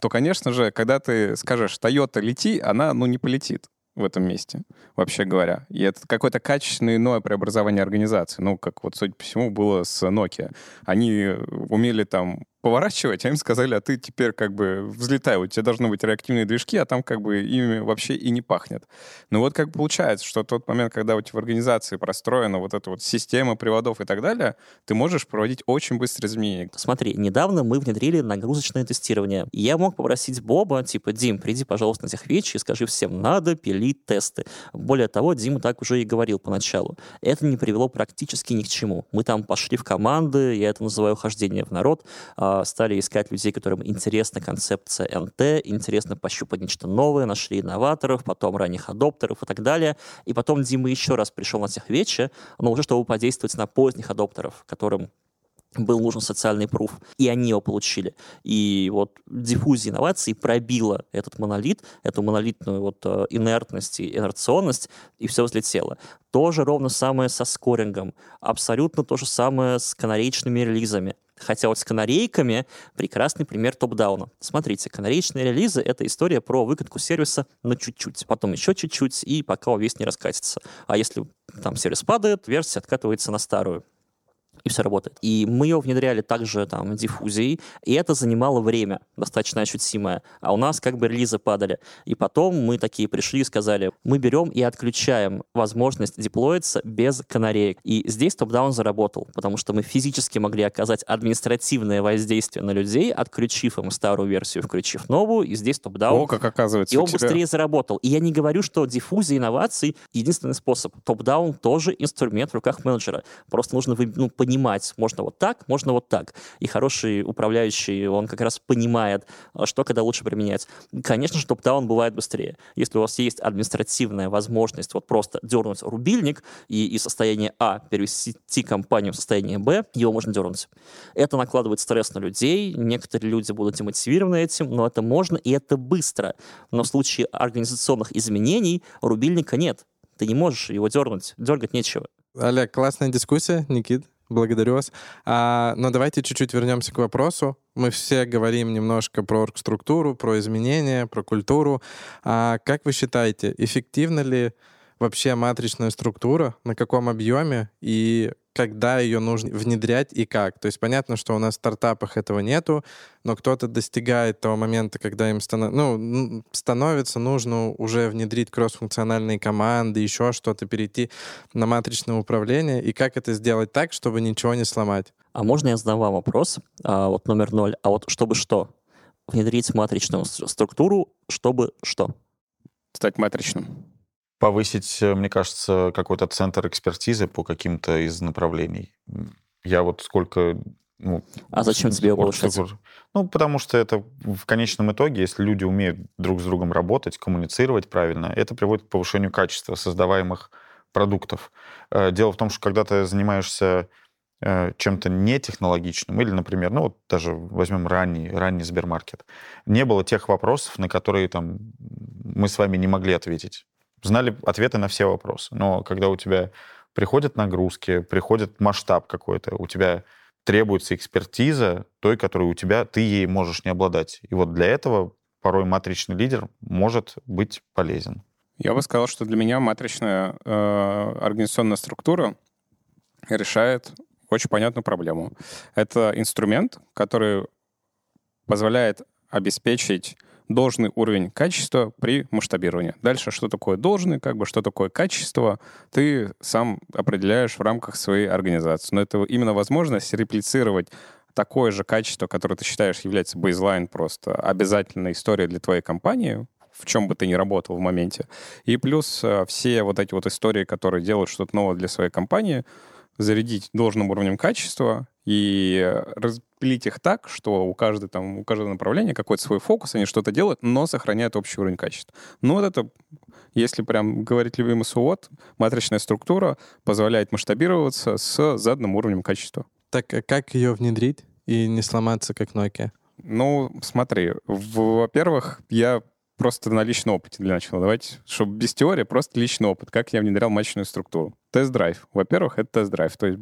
то, конечно же, когда ты скажешь «Toyota, лети», она, ну, не полетит в этом месте, вообще говоря. И это какое-то качественное иное преобразование организации. Ну, как вот, судя по всему, было с Nokia. Они умели там поворачивать, а им сказали, а ты теперь как бы взлетай, у тебя должны быть реактивные движки, а там как бы ими вообще и не пахнет. Ну вот как получается, что тот момент, когда у тебя в организации простроена вот эта вот система приводов и так далее, ты можешь проводить очень быстрые изменения. Смотри, недавно мы внедрили нагрузочное тестирование. Я мог попросить Боба, типа, Дим, приди, пожалуйста, на техвечи и скажи всем, надо пилить тесты. Более того, Дима так уже и говорил поначалу. Это не привело практически ни к чему. Мы там пошли в команды, я это называю хождение в народ, а, стали искать людей, которым интересна концепция НТ, интересно пощупать нечто новое, нашли инноваторов, потом ранних адоптеров и так далее. И потом Дима еще раз пришел на тех вече, но уже чтобы подействовать на поздних адоптеров, которым был нужен социальный пруф, и они его получили. И вот диффузия инноваций пробила этот монолит, эту монолитную вот э, инертность и инерционность, и все взлетело. Тоже ровно самое со скорингом, абсолютно то же самое с канареечными релизами. Хотя вот с канарейками прекрасный пример топ-дауна. Смотрите, канареечные релизы — это история про выкатку сервиса на чуть-чуть, потом еще чуть-чуть, и пока весь не раскатится. А если там сервис падает, версия откатывается на старую и все работает. И мы ее внедряли также там диффузией, и это занимало время достаточно ощутимое. А у нас как бы релизы падали. И потом мы такие пришли и сказали, мы берем и отключаем возможность деплоиться без канареек. И здесь топ-даун заработал, потому что мы физически могли оказать административное воздействие на людей, отключив им старую версию, включив новую, и здесь топ-даун. О, как оказывается. И он быстрее заработал. И я не говорю, что диффузия инноваций единственный способ. Топ-даун тоже инструмент в руках менеджера. Просто нужно ну, понимать, можно вот так, можно вот так. И хороший управляющий, он как раз понимает, а, что когда лучше применять. Конечно же, топ-даун бывает быстрее. Если у вас есть административная возможность вот просто дернуть рубильник и из состояния А перевести компанию в состояние Б, его можно дернуть. Это накладывает стресс на людей, некоторые люди будут демотивированы этим, но это можно и это быстро. Но в случае организационных изменений рубильника нет. Ты не можешь его дернуть, дергать нечего. Олег, классная дискуссия, Никит. Благодарю вас. А, но давайте чуть-чуть вернемся к вопросу. Мы все говорим немножко про структуру, про изменения, про культуру. А как вы считаете, эффективна ли вообще матричная структура, на каком объеме и когда ее нужно внедрять и как. То есть понятно, что у нас в стартапах этого нету, но кто-то достигает того момента, когда им станов... ну, становится нужно уже внедрить кроссфункциональные команды, еще что-то, перейти на матричное управление. И как это сделать так, чтобы ничего не сломать? А можно я задам вам вопрос? А, вот номер ноль. А вот чтобы что? Внедрить матричную структуру, чтобы что? Стать матричным повысить, э, мне кажется, какой-то центр экспертизы по каким-то из направлений. Я вот сколько... Ну, а зачем тебе его повышать? Ну, потому что это в конечном итоге, если люди умеют друг с другом работать, коммуницировать правильно, это приводит к повышению качества создаваемых продуктов. Э, дело в том, что когда ты занимаешься э, чем-то нетехнологичным, или, например, ну вот даже возьмем ранний, ранний Сбермаркет, не было тех вопросов, на которые там мы с вами не могли ответить знали ответы на все вопросы. Но когда у тебя приходят нагрузки, приходит масштаб какой-то, у тебя требуется экспертиза той, которую у тебя, ты ей можешь не обладать. И вот для этого порой матричный лидер может быть полезен. Я бы сказал, что для меня матричная э, организационная структура решает очень понятную проблему. Это инструмент, который позволяет обеспечить должный уровень качества при масштабировании. Дальше, что такое должный, как бы, что такое качество, ты сам определяешь в рамках своей организации. Но это именно возможность реплицировать такое же качество, которое ты считаешь является бейзлайн просто обязательной историей для твоей компании в чем бы ты ни работал в моменте. И плюс э, все вот эти вот истории, которые делают что-то новое для своей компании, зарядить должным уровнем качества и распилить их так, что у каждого, там, у каждого направления какой-то свой фокус, они что-то делают, но сохраняют общий уровень качества. Ну вот это, если прям говорить любимый сувод, матричная структура позволяет масштабироваться с заданным уровнем качества. Так а как ее внедрить и не сломаться, как Nokia? Ну, смотри, во-первых, я просто на личном опыте для начала. Давайте, чтобы без теории, просто личный опыт, как я внедрял матчную структуру. Тест-драйв. Во-первых, это тест-драйв. То есть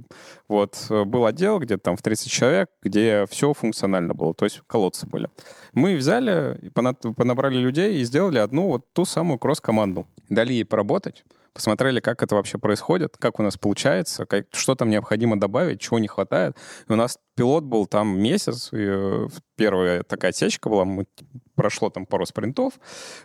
вот э, был отдел где-то там в 30 человек, где все функционально было, то есть колодцы были. Мы взяли, понабрали людей и сделали одну вот ту самую кросс-команду. Дали ей поработать, посмотрели, как это вообще происходит, как у нас получается, как, что там необходимо добавить, чего не хватает. И у нас пилот был там месяц, и э, первая такая отсечка была, мы, прошло там пару спринтов,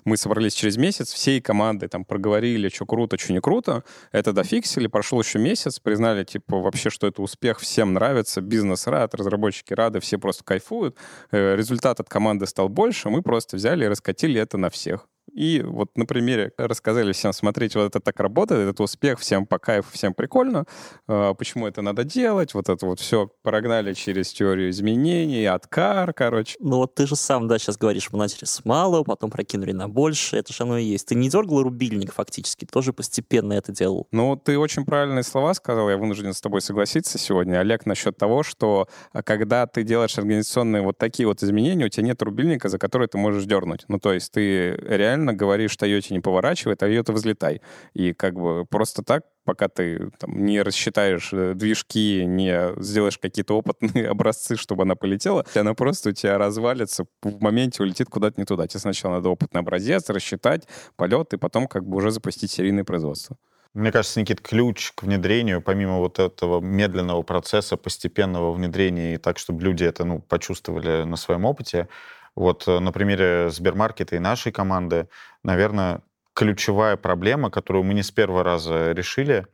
мы собрались через месяц, всей командой там проговорили, что круто, что не круто, это дофиксили, прошел еще месяц, признали, типа, вообще, что это успех, всем нравится, бизнес рад, разработчики рады, все просто кайфуют, э, результат от команды стал больше, мы просто взяли и раскатили это на всех. И вот на примере рассказали всем, смотрите, вот это так работает, это успех, всем по кайфу, всем прикольно, а, почему это надо делать, вот это вот все прогнали через теорию изменений, откар, короче. Ну вот ты же сам, да, сейчас говоришь, мы начали с малого, потом прокинули на больше, это же оно и есть. Ты не дергал рубильник фактически, тоже постепенно это делал. Ну, ты очень правильные слова сказал, я вынужден с тобой согласиться сегодня, Олег, насчет того, что а, когда ты делаешь организационные вот такие вот изменения, у тебя нет рубильника, за который ты можешь дернуть. Ну, то есть ты реально реально говоришь Тойоте не поворачивай, Тойота взлетай. И как бы просто так пока ты там, не рассчитаешь э, движки, не сделаешь какие-то опытные образцы, чтобы она полетела, она просто у тебя развалится, в моменте улетит куда-то не туда. Тебе сначала надо опытный образец, рассчитать полет, и потом как бы уже запустить серийное производство. Мне кажется, Никит, ключ к внедрению, помимо вот этого медленного процесса, постепенного внедрения, и так, чтобы люди это ну, почувствовали на своем опыте, вот э, на примере Сбермаркета и нашей команды, наверное, ключевая проблема, которую мы не с первого раза решили,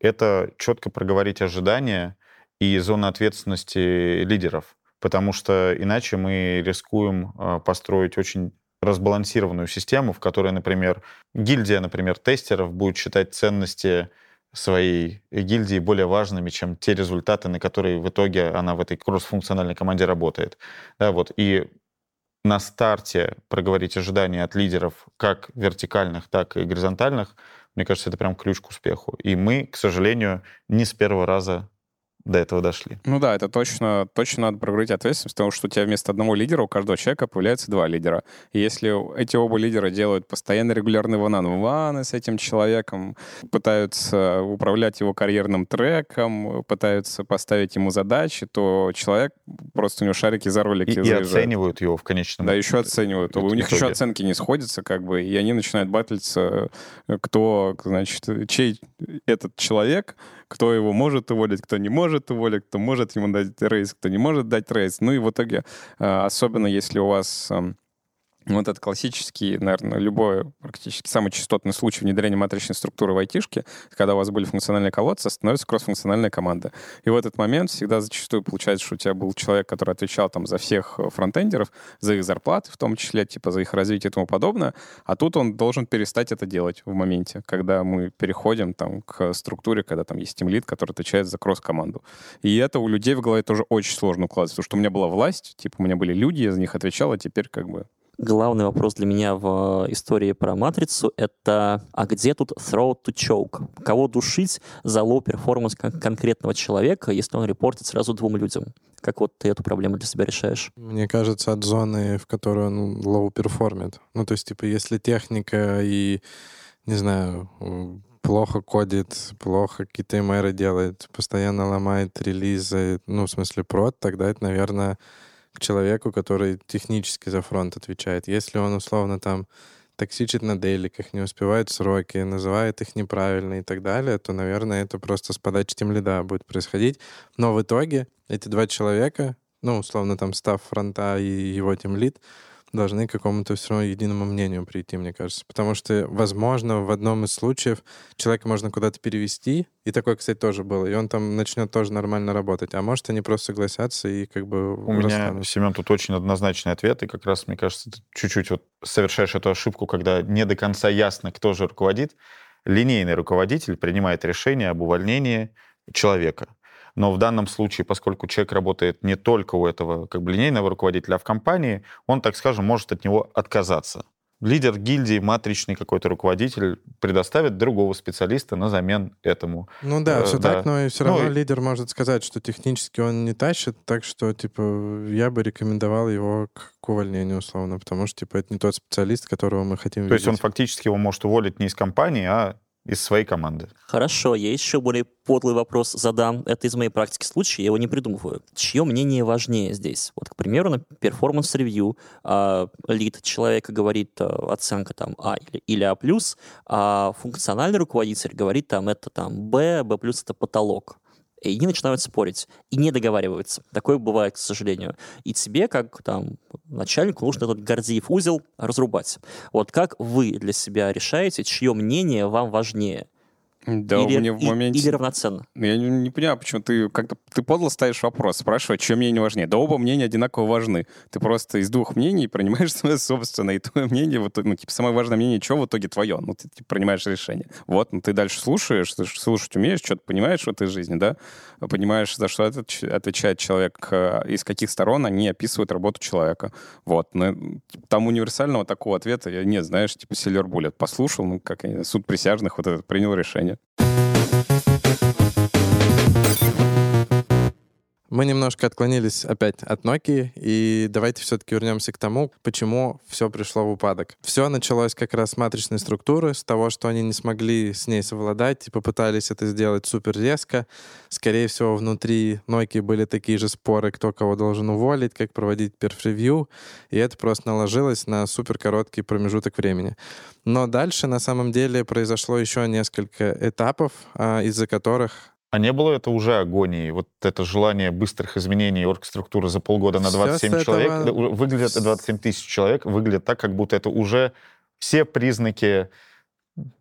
это четко проговорить ожидания и зоны ответственности лидеров. Потому что иначе мы рискуем э, построить очень разбалансированную систему, в которой, например, гильдия, например, тестеров будет считать ценности своей гильдии более важными, чем те результаты, на которые в итоге она в этой кроссфункциональной команде работает. Да, вот. И на старте проговорить ожидания от лидеров, как вертикальных, так и горизонтальных, мне кажется, это прям ключ к успеху. И мы, к сожалению, не с первого раза до этого дошли. Ну да, это точно, точно надо проговорить ответственность, потому что у тебя вместо одного лидера у каждого человека появляется два лидера. И если эти оба лидера делают постоянно регулярные ван-ваны с этим человеком, пытаются управлять его карьерным треком, пытаются поставить ему задачи, то человек просто у него шарики за ролики и, и оценивают его в конечном Да, еще оценивают. У них еще оценки не сходятся, как бы, и они начинают батлиться, кто, значит, чей этот человек, кто его может уволить, кто не может уволить, кто может ему дать рейс, кто не может дать рейс. Ну и в итоге, а, особенно если у вас вот этот классический, наверное, любой практически самый частотный случай внедрения матричной структуры в айтишке, когда у вас были функциональные колодцы, становится кроссфункциональная команда. И в этот момент всегда зачастую получается, что у тебя был человек, который отвечал там за всех фронтендеров, за их зарплаты в том числе, типа за их развитие и тому подобное, а тут он должен перестать это делать в моменте, когда мы переходим там к структуре, когда там есть тимлит, который отвечает за кросс-команду. И это у людей в голове тоже очень сложно укладывается, потому что у меня была власть, типа у меня были люди, я за них отвечал, а теперь как бы главный вопрос для меня в э, истории про матрицу — это а где тут throat to choke? Кого душить за low performance конкретного человека, если он репортит сразу двум людям? Как вот ты эту проблему для себя решаешь? Мне кажется, от зоны, в которой он low perform ит. Ну, то есть, типа, если техника и, не знаю, плохо кодит, плохо какие-то MR ы делает, постоянно ломает релизы, ну, в смысле, прод, тогда это, наверное, к человеку, который технически за фронт отвечает. Если он условно там токсичит на дейликах, не успевает сроки, называет их неправильно и так далее, то, наверное, это просто с подачи тимлида будет происходить. Но в итоге эти два человека, ну, условно, там, став фронта и его тем лид, должны к какому-то все равно единому мнению прийти, мне кажется. Потому что, возможно, в одном из случаев человека можно куда-то перевести, и такое, кстати, тоже было, и он там начнет тоже нормально работать. А может, они просто согласятся и как бы У меня, Семен, тут очень однозначный ответ, и как раз, мне кажется, ты чуть-чуть вот совершаешь эту ошибку, когда не до конца ясно, кто же руководит. Линейный руководитель принимает решение об увольнении человека. Но в данном случае, поскольку человек работает не только у этого как бы линейного руководителя, а в компании, он, так скажем, может от него отказаться. Лидер гильдии, матричный какой-то руководитель предоставит другого специалиста на замен этому. Ну да, Э, все да. так, но и все Ну равно и- лидер может сказать, что технически он не тащит, так что, типа, я бы рекомендовал его к, к увольнению, условно, потому что, типа, это не тот специалист, которого мы хотим То есть он видеть. фактически его может уволить не из компании, а из своей команды. Хорошо, я еще более подлый вопрос задам. Это из моей практики случая, я его не придумываю. Чье мнение важнее здесь? Вот, к примеру, на performance review а, лид человека говорит а, оценка там А или, или А+, а функциональный руководитель говорит там это там Б, Б+, это потолок. И они начинают спорить и не договариваются. Такое бывает, к сожалению. И тебе, как там начальнику, нужно этот Гордиев узел разрубать. Вот как вы для себя решаете, чье мнение вам важнее? Да, или, мне в и- моменте... или равноценно? Ну, Я не, не понимаю, почему ты как-то ты подло ставишь вопрос, спрашиваешь, чье мнение важнее. Да оба мнения одинаково важны. Ты просто из двух мнений принимаешь свое собственное, и твое мнение, вот, ну, типа, самое важное мнение, что в итоге твое? Ну, ты типа, принимаешь решение. Вот, ну, ты дальше слушаешь, ты слушать умеешь, что-то понимаешь в этой жизни, да? Понимаешь, за что отвеч- отвечает человек, э, из каких сторон они описывают работу человека. Вот. Но типа, там универсального такого ответа я не, знаешь, типа Silver Bullet. Послушал, ну, как суд присяжных вот этот принял решение. Powodzenia. Мы немножко отклонились опять от Nokia, и давайте все-таки вернемся к тому, почему все пришло в упадок. Все началось как раз с матричной структуры, с того, что они не смогли с ней совладать и попытались это сделать супер резко. Скорее всего, внутри Nokia были такие же споры, кто кого должен уволить, как проводить перф-ревью, и это просто наложилось на супер короткий промежуток времени. Но дальше, на самом деле, произошло еще несколько этапов, а, из-за которых А не было это уже агонией? Вот это желание быстрых изменений оргструктуры за полгода на Всё 27 с человек, этого- у- выглядит 27 тысяч человек, выглядит так, как будто это уже все признаки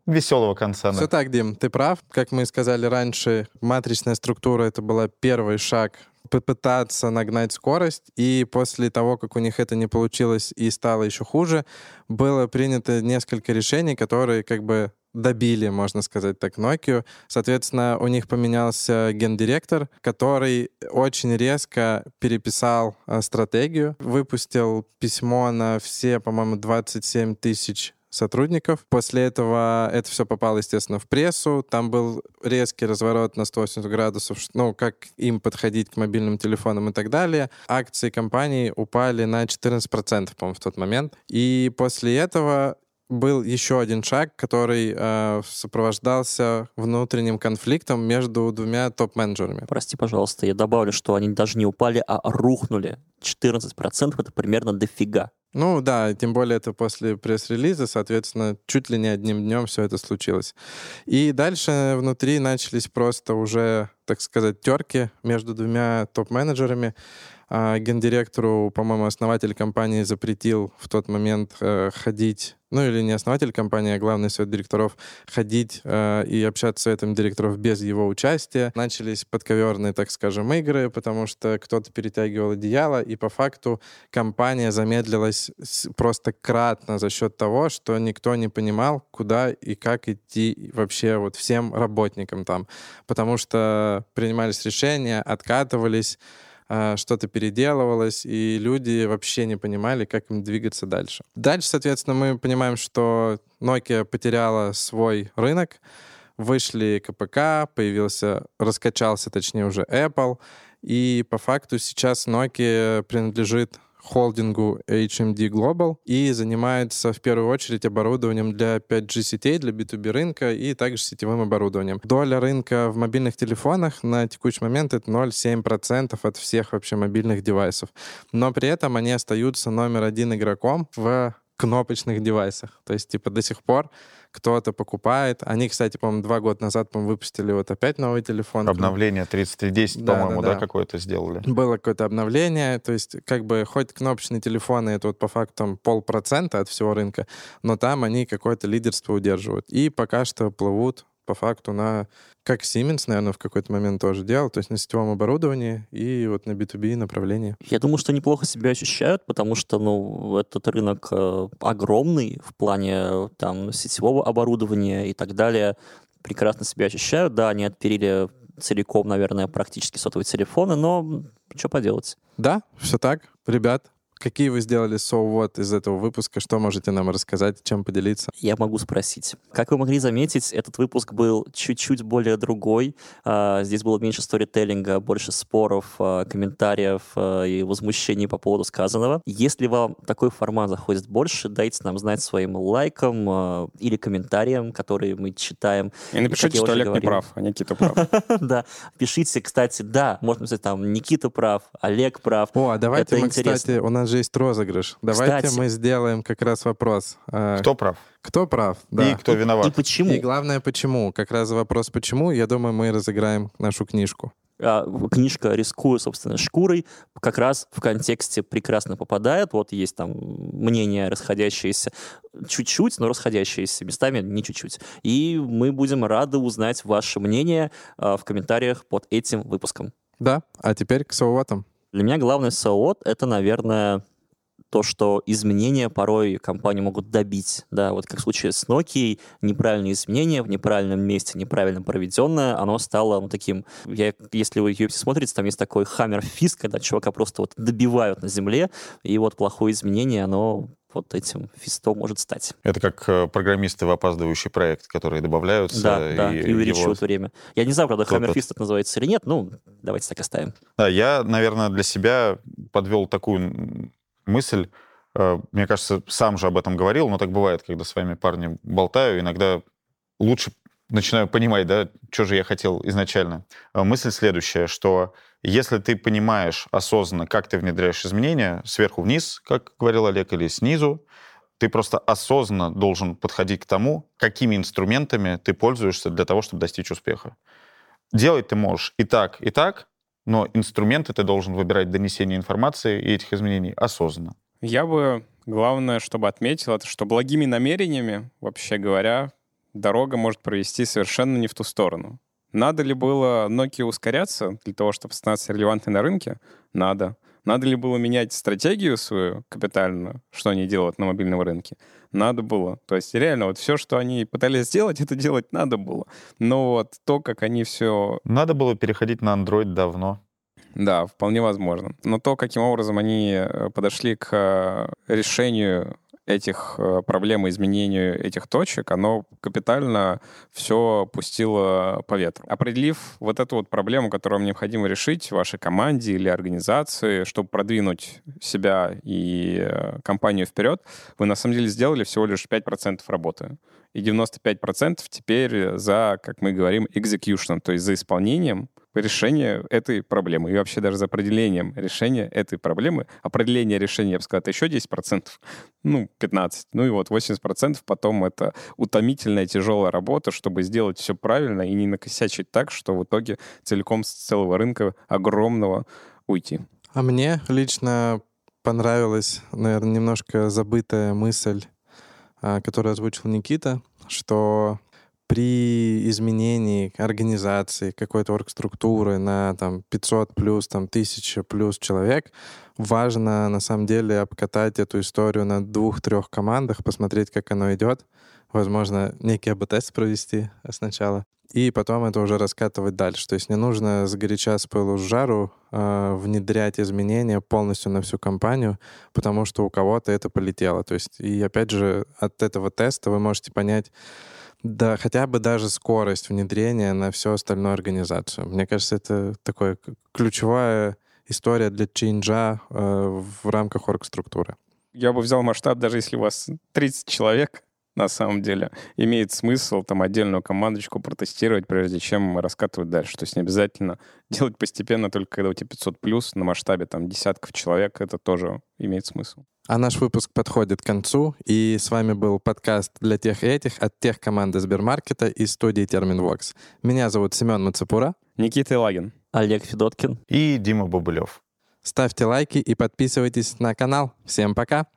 веселого конца. Все так, Дим, ты прав. Как мы сказали раньше, матричная структура — это была первый шаг попытаться нагнать скорость, и после того, как у них это не получилось и стало еще хуже, было принято несколько решений, которые как бы добили, можно сказать так, Nokia. Соответственно, у них поменялся гендиректор, который очень резко переписал э, стратегию, выпустил письмо на все, по-моему, 27 тысяч сотрудников. После этого это все попало, естественно, в прессу. Там был резкий разворот на 180 градусов, ну, как им подходить к мобильным телефонам и так далее. Акции компании упали на 14%, по-моему, в тот момент. И после этого был еще один шаг, который э, сопровождался внутренним конфликтом между двумя топ-менеджерами. Прости, пожалуйста, я добавлю, что они даже не упали, а рухнули. 14% это примерно дофига. Ну да, тем более это после пресс-релиза, соответственно, чуть ли не одним днем все это случилось. И дальше внутри начались просто уже, так сказать, терки между двумя топ-менеджерами. А гендиректору, по-моему, основатель компании запретил в тот момент э, ходить, ну или не основатель компании, а главный совет директоров, ходить э, и общаться с советом директоров без его участия. Начались подковерные, так скажем, игры, потому что кто-то перетягивал одеяло, и по факту компания замедлилась просто кратно за счет того, что никто не понимал, куда и как идти вообще вот всем работникам там. Потому что принимались решения, откатывались, что-то переделывалось, и люди вообще не понимали, как им двигаться дальше. Дальше, соответственно, мы понимаем, что Nokia потеряла свой рынок, вышли КПК, появился, раскачался, точнее, уже Apple, и по факту сейчас Nokia принадлежит холдингу HMD Global и занимается в первую очередь оборудованием для 5G сетей, для B2B рынка и также сетевым оборудованием. Доля рынка в мобильных телефонах на текущий момент это 0,7% от всех вообще мобильных девайсов. Но при этом они остаются номер один игроком в кнопочных девайсах. То есть, типа, до сих пор кто-то покупает. Они, кстати, по-моему, два года назад, по-моему, выпустили вот опять новый телефон. Обновление 3310, Да, по-моему, да, да, да. какое-то сделали. Было какое-то обновление, то есть как бы хоть кнопочные телефоны, это вот по факту полпроцента от всего рынка, но там они какое-то лидерство удерживают. И пока что плывут по факту на, как Siemens, наверное, в какой-то момент тоже делал, то есть на сетевом оборудовании и вот на B2B направлении. Я думаю, что неплохо себя ощущают, потому что, ну, этот рынок э, огромный в плане э, там сетевого оборудования и так далее. Прекрасно себя ощущают. Да, они отперили целиком, наверное, практически сотовые телефоны, но что поделать. Да, все так. Ребят, какие вы сделали соувод из этого выпуска? Что можете нам рассказать, чем поделиться? Я могу спросить. Как вы могли заметить, этот выпуск был чуть-чуть более другой. А, Здесь было меньше сторителлинга, больше споров, а, комментариев а, и возмущений по поводу сказанного. Если вам такой формат заходит больше, дайте нам знать своим лайком или комментарием, которые мы читаем. И напишите, я что Олег не говорил. прав, а Никита прав. Да, пишите, кстати, да, можно написать там Никита прав, Олег прав. О, а давайте Это мы, интересно. кстати, у нас же есть розыгрыш. Давайте Кстати. мы сделаем как раз вопрос. А, Кто прав? Кто прав? Да. И кто И виноват? почему? И главное, почему? Как раз вопрос «почему?» Я думаю, мы разыграем нашу книжку. а, книжка «Рискую собственной шкурой» как раз в контексте прекрасно попадает. Вот есть там мнения расходящиеся чуть-чуть, но расходящиеся местами не чуть-чуть. И мы будем рады узнать ваше мнение а, в комментариях под этим выпуском. Да, а теперь к соуватам. Для меня главный соот — это, наверное, то, что изменения порой компании могут добить. Да, вот как в случае с Nokia, неправильные изменения в неправильном месте, неправильно проведенное, оно стало ну, таким... Я, если вы UFC смотрите, там есть такой хаммер фист, когда чувака просто вот добивают на земле, и вот плохое изменение, оно вот этим фистом может стать. Это как э, программисты в опаздывающий проект, которые добавляются. Да, да, и его- увеличивают время. Я не знаю, правда, Топот. хаммер фист это называется или нет, ну, давайте так оставим. Да, я, наверное, для себя подвел такую мысль. Э, Мне кажется, сам же об этом говорил, но так бывает, когда с вами парни болтаю, иногда лучше начинаю понимать, да, что же я хотел изначально. Э, Мысль следующая, что если ты понимаешь осознанно, как ты внедряешь изменения, сверху вниз, как говорил Олег, или снизу, ты просто осознанно должен подходить к тому, какими инструментами ты пользуешься для того, чтобы достичь успеха. Делать ты можешь и так, и так, но инструменты ты должен выбирать донесение информации и этих изменений осознанно. Я бы, главное, чтобы отметил, это что благими намерениями, вообще говоря, дорога может провести совершенно не в ту сторону. Надо ли было Nokia ускоряться для того, чтобы становиться релевантной на рынке? Надо. Надо ли было менять стратегию свою капитальную, что они делают на мобильном рынке? Надо было. То есть реально вот все, что они пытались сделать, это делать надо было. Но вот то, как они все Надо было переходить на Android давно. да, вполне возможно. Но то, каким образом они э, подошли к э, решению этих э, проблем и изменению этих точек, оно капитально все пустило по ветру. Определив вот эту вот проблему, которую вам необходимо решить вашей команде или организации, чтобы продвинуть себя и э, компанию вперед, вы на самом деле сделали всего лишь 5% работы. И 95% теперь за, как мы говорим, execution, то есть за исполнением решения этой проблемы и вообще даже за определением решения этой проблемы. Определение решения, я бы сказал, это еще 10%, ну, 15%, ну и вот 80% потом это утомительная тяжелая работа, чтобы сделать все правильно и не накосячить так, что в итоге целиком с целого рынка огромного уйти. А мне лично понравилась, наверное, немножко забытая мысль, а, которую озвучил Никита, что при изменении организации, какой-то оргструктуры на там 500 плюс, там 1000 плюс человек, важно на самом деле обкатать эту историю на двух-трех командах, посмотреть, как оно идет, возможно, некий АБ-тест провести сначала, и потом это уже раскатывать дальше. То есть не нужно сгоряча с пылу с жару э, внедрять изменения полностью на всю компанию, потому что у кого-то это полетело. То есть и опять же от этого теста вы можете понять, да, хотя бы даже скорость внедрения на всю остальную организацию. Мне кажется, это такая к- ключевая история для чейнджа э, в рамках оргструктуры. Я бы взял масштаб, даже если у вас 30 человек, на самом деле, имеет смысл там отдельную командочку протестировать, прежде чем раскатывать дальше. То есть не обязательно делать постепенно, только когда у тебя 500 плюс на масштабе там десятков человек, это тоже имеет смысл. А наш выпуск подходит к концу, и с вами был подкаст для тех и этих от тех команды Сбермаркета и студии Терминвокс. Меня зовут Семен Мацепура. Никита Илагин. Олег Федоткин. И Дима Бобылев. Ставьте лайки и подписывайтесь на канал. Всем пока!